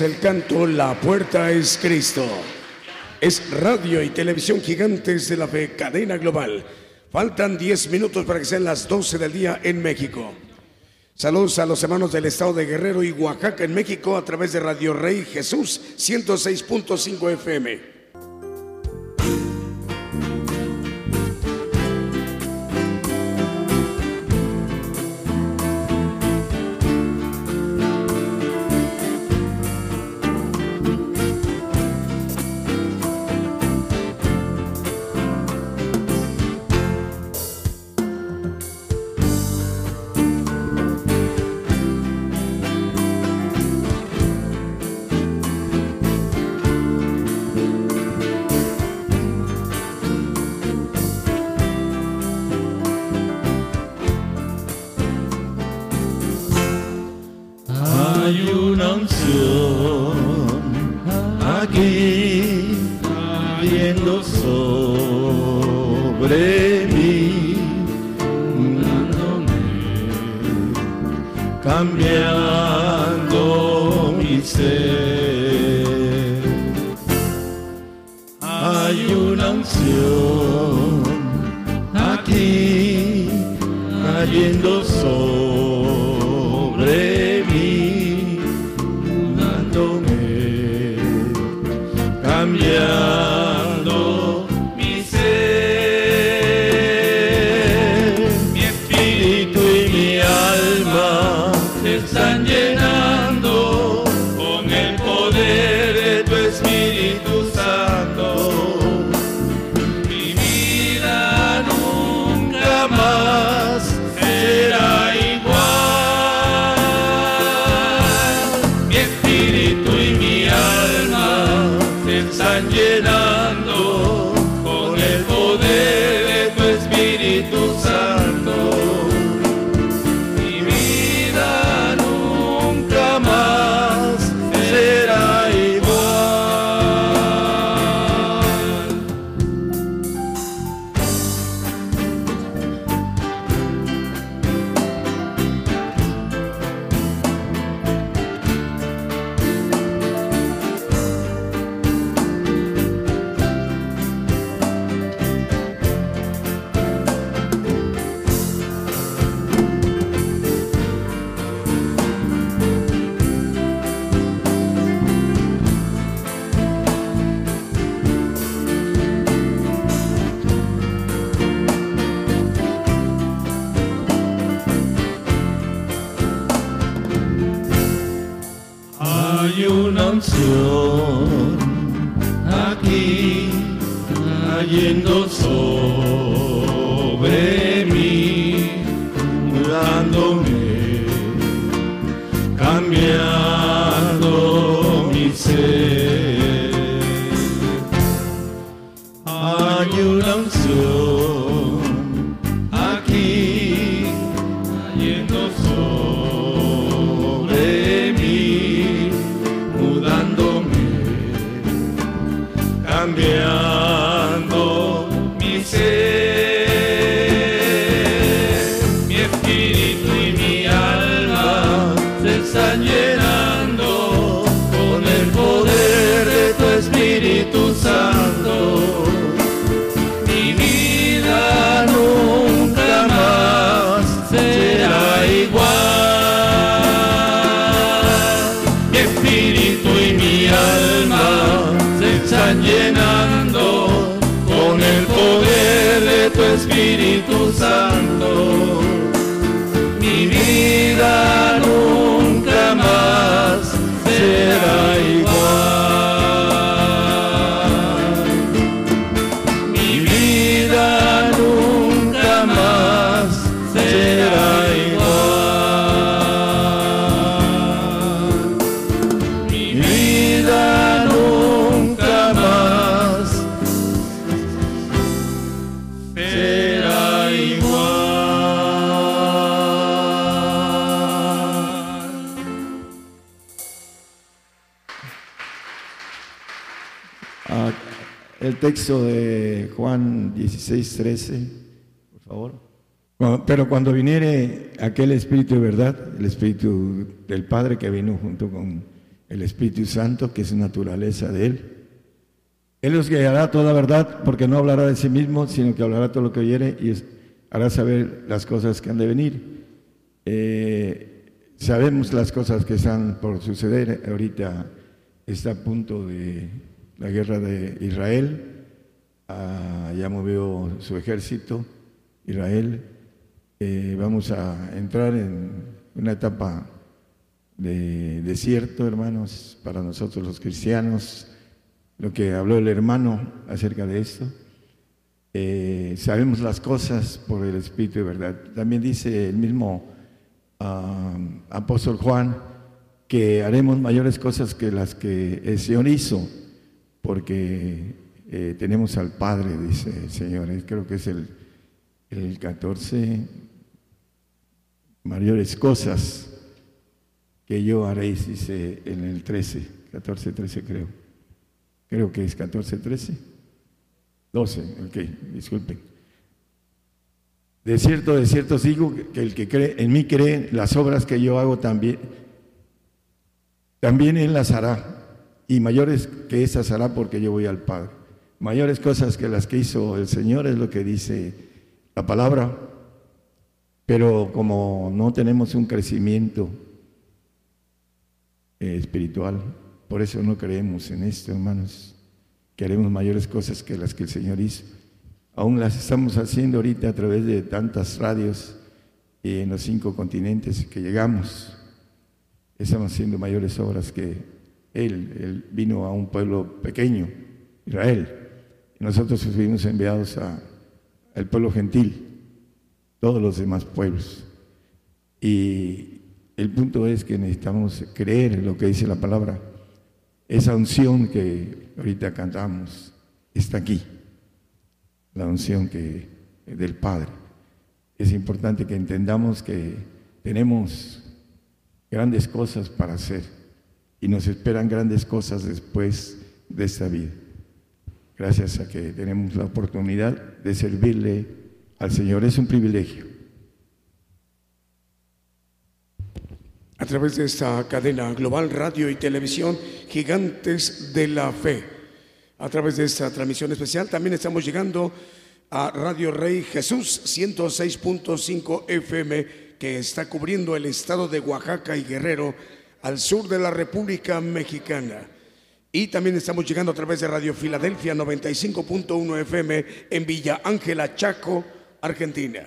El canto La puerta es Cristo. Es radio y televisión gigantes de la cadena global. Faltan 10 minutos para que sean las 12 del día en México. Saludos a los hermanos del estado de Guerrero y Oaxaca en México a través de Radio Rey Jesús 106.5 FM. hay una unción aquí cayendo sobre mí, Espíritu Santo, mi vida. Texto de Juan 16, 13, por favor. Pero cuando viniere aquel Espíritu de verdad, el Espíritu del Padre que vino junto con el Espíritu Santo, que es naturaleza de Él, Él os guiará toda verdad, porque no hablará de sí mismo, sino que hablará todo lo que oyere y hará saber las cosas que han de venir. Eh, sabemos las cosas que están por suceder. Ahorita está a punto de la guerra de Israel. Ya movió su ejército, Israel. Eh, vamos a entrar en una etapa de desierto, hermanos, para nosotros los cristianos. Lo que habló el hermano acerca de esto. Eh, sabemos las cosas por el Espíritu de verdad. También dice el mismo ah, apóstol Juan que haremos mayores cosas que las que el Señor hizo, porque eh, tenemos al Padre, dice el Señor. Creo que es el, el 14, mayores cosas que yo haréis, dice en el 13, 14, 13 creo. Creo que es 14, 13. 12, ok, disculpen. De cierto, de cierto os digo que el que cree en mí cree, las obras que yo hago también, también él las hará, y mayores que esas hará porque yo voy al Padre. Mayores cosas que las que hizo el Señor es lo que dice la palabra, pero como no tenemos un crecimiento eh, espiritual, por eso no creemos en esto, hermanos que haremos mayores cosas que las que el Señor hizo. Aún las estamos haciendo ahorita a través de tantas radios y en los cinco continentes que llegamos. Estamos haciendo mayores obras que Él. Él vino a un pueblo pequeño, Israel. Nosotros fuimos enviados al pueblo gentil, todos los demás pueblos. Y el punto es que necesitamos creer en lo que dice la palabra esa unción que ahorita cantamos está aquí, la unción que, del Padre. Es importante que entendamos que tenemos grandes cosas para hacer y nos esperan grandes cosas después de esta vida. Gracias a que tenemos la oportunidad de servirle al Señor. Es un privilegio. a través de esta cadena global radio y televisión Gigantes de la Fe. A través de esta transmisión especial también estamos llegando a Radio Rey Jesús 106.5 FM que está cubriendo el estado de Oaxaca y Guerrero al sur de la República Mexicana. Y también estamos llegando a través de Radio Filadelfia 95.1 FM en Villa Ángela, Chaco, Argentina.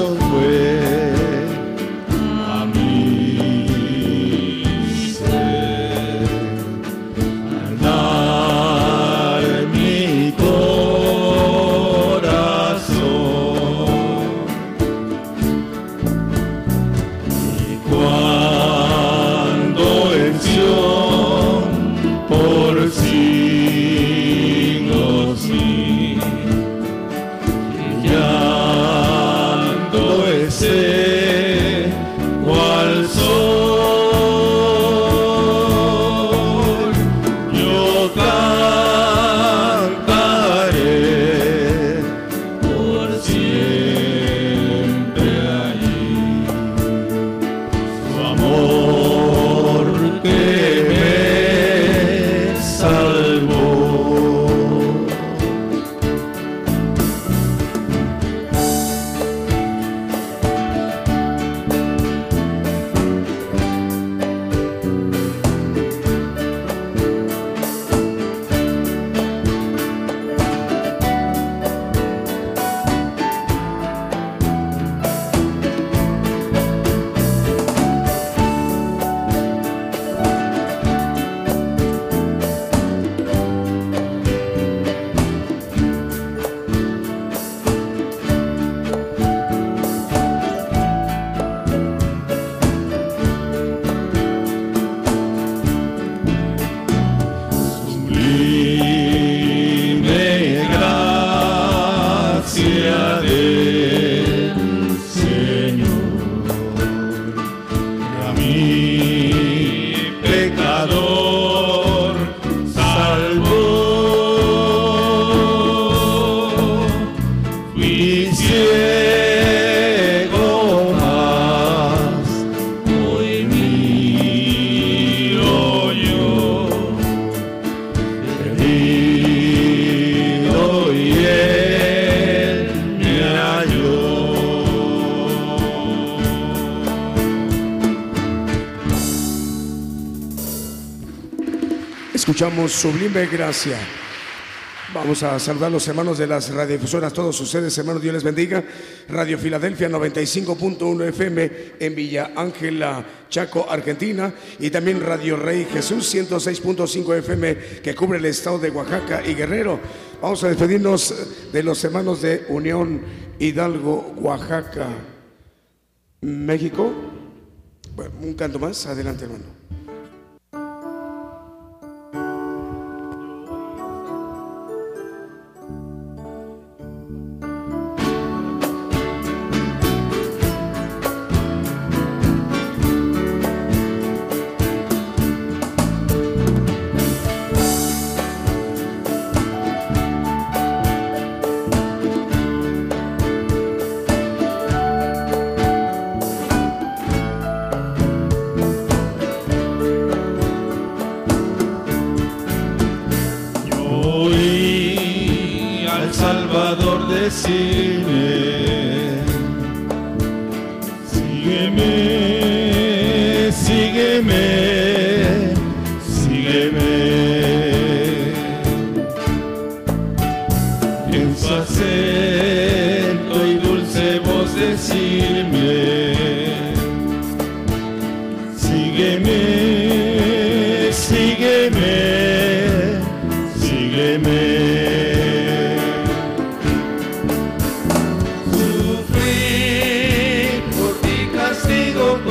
somewhere. Sublime Gracia. Vamos a saludar a los hermanos de las radiodifusoras, todos ustedes, hermanos, Dios les bendiga. Radio Filadelfia 95.1 FM en Villa Ángela, Chaco, Argentina. Y también Radio Rey Jesús 106.5 FM que cubre el estado de Oaxaca y Guerrero. Vamos a despedirnos de los hermanos de Unión Hidalgo, Oaxaca, México. Bueno, un canto más, adelante hermano. contigo.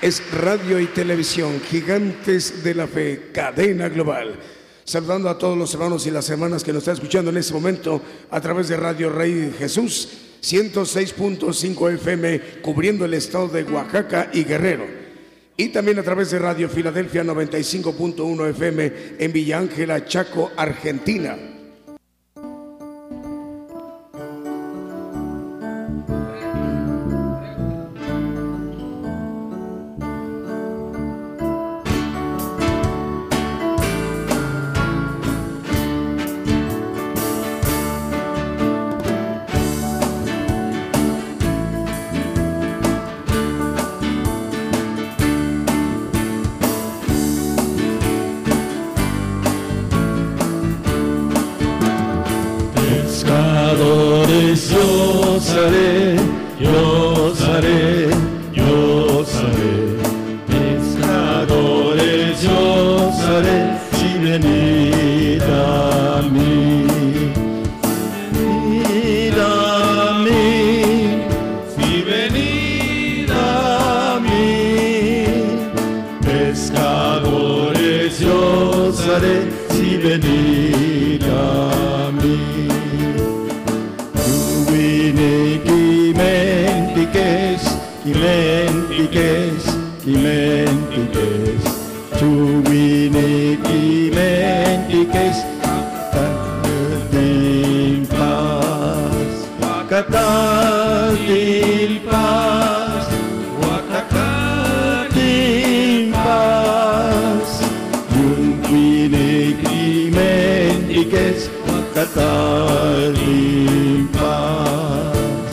Es radio y televisión, gigantes de la fe, cadena global. Saludando a todos los hermanos y las hermanas que nos están escuchando en este momento a través de Radio Rey Jesús, 106.5 FM, cubriendo el estado de Oaxaca y Guerrero. y también a través de Radio Filadelfia 95.1 FM en Villa Ángela, Chaco, Argentina. mendicates Katatil pas. Katatil pas. Wakatatil pas. Yung pinagri mendicates Katatil pas.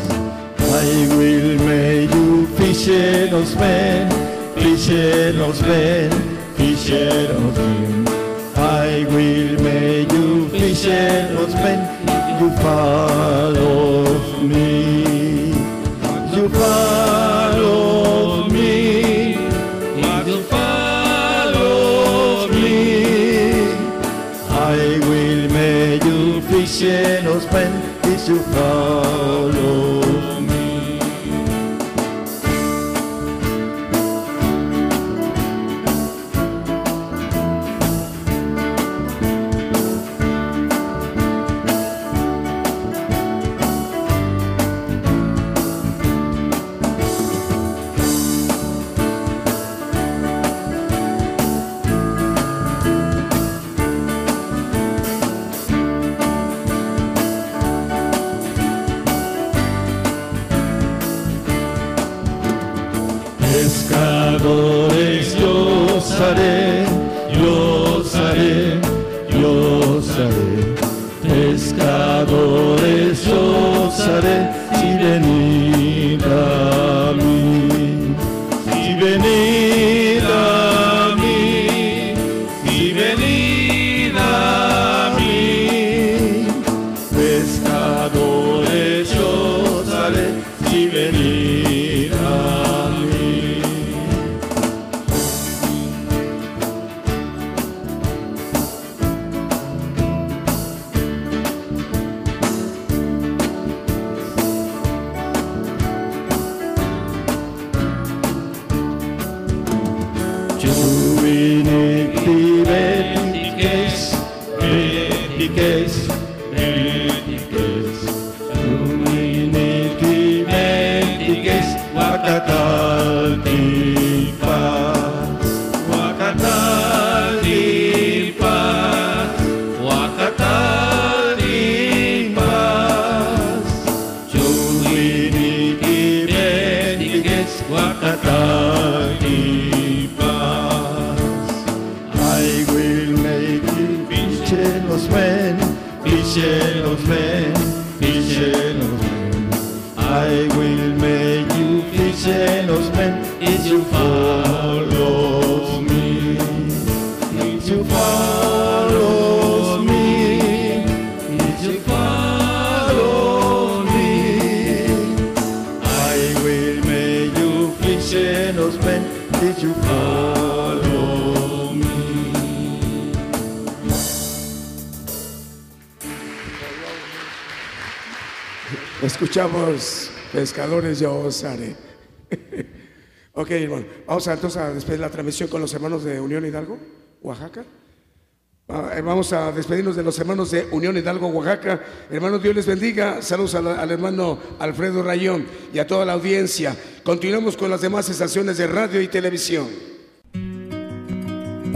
I will make you fisher of men Fisher of men Fisher of men się od pętli falownych. Pescadores yo osaré. ok, hermano. Vamos a, entonces a despedir la transmisión con los hermanos de Unión Hidalgo, Oaxaca. Eh, Vamos a despedirnos de los hermanos de Unión Hidalgo, Oaxaca. Hermanos, Dios les bendiga. Saludos al, al hermano Alfredo Rayón y a toda la audiencia. Continuamos con las demás estaciones de radio y televisión.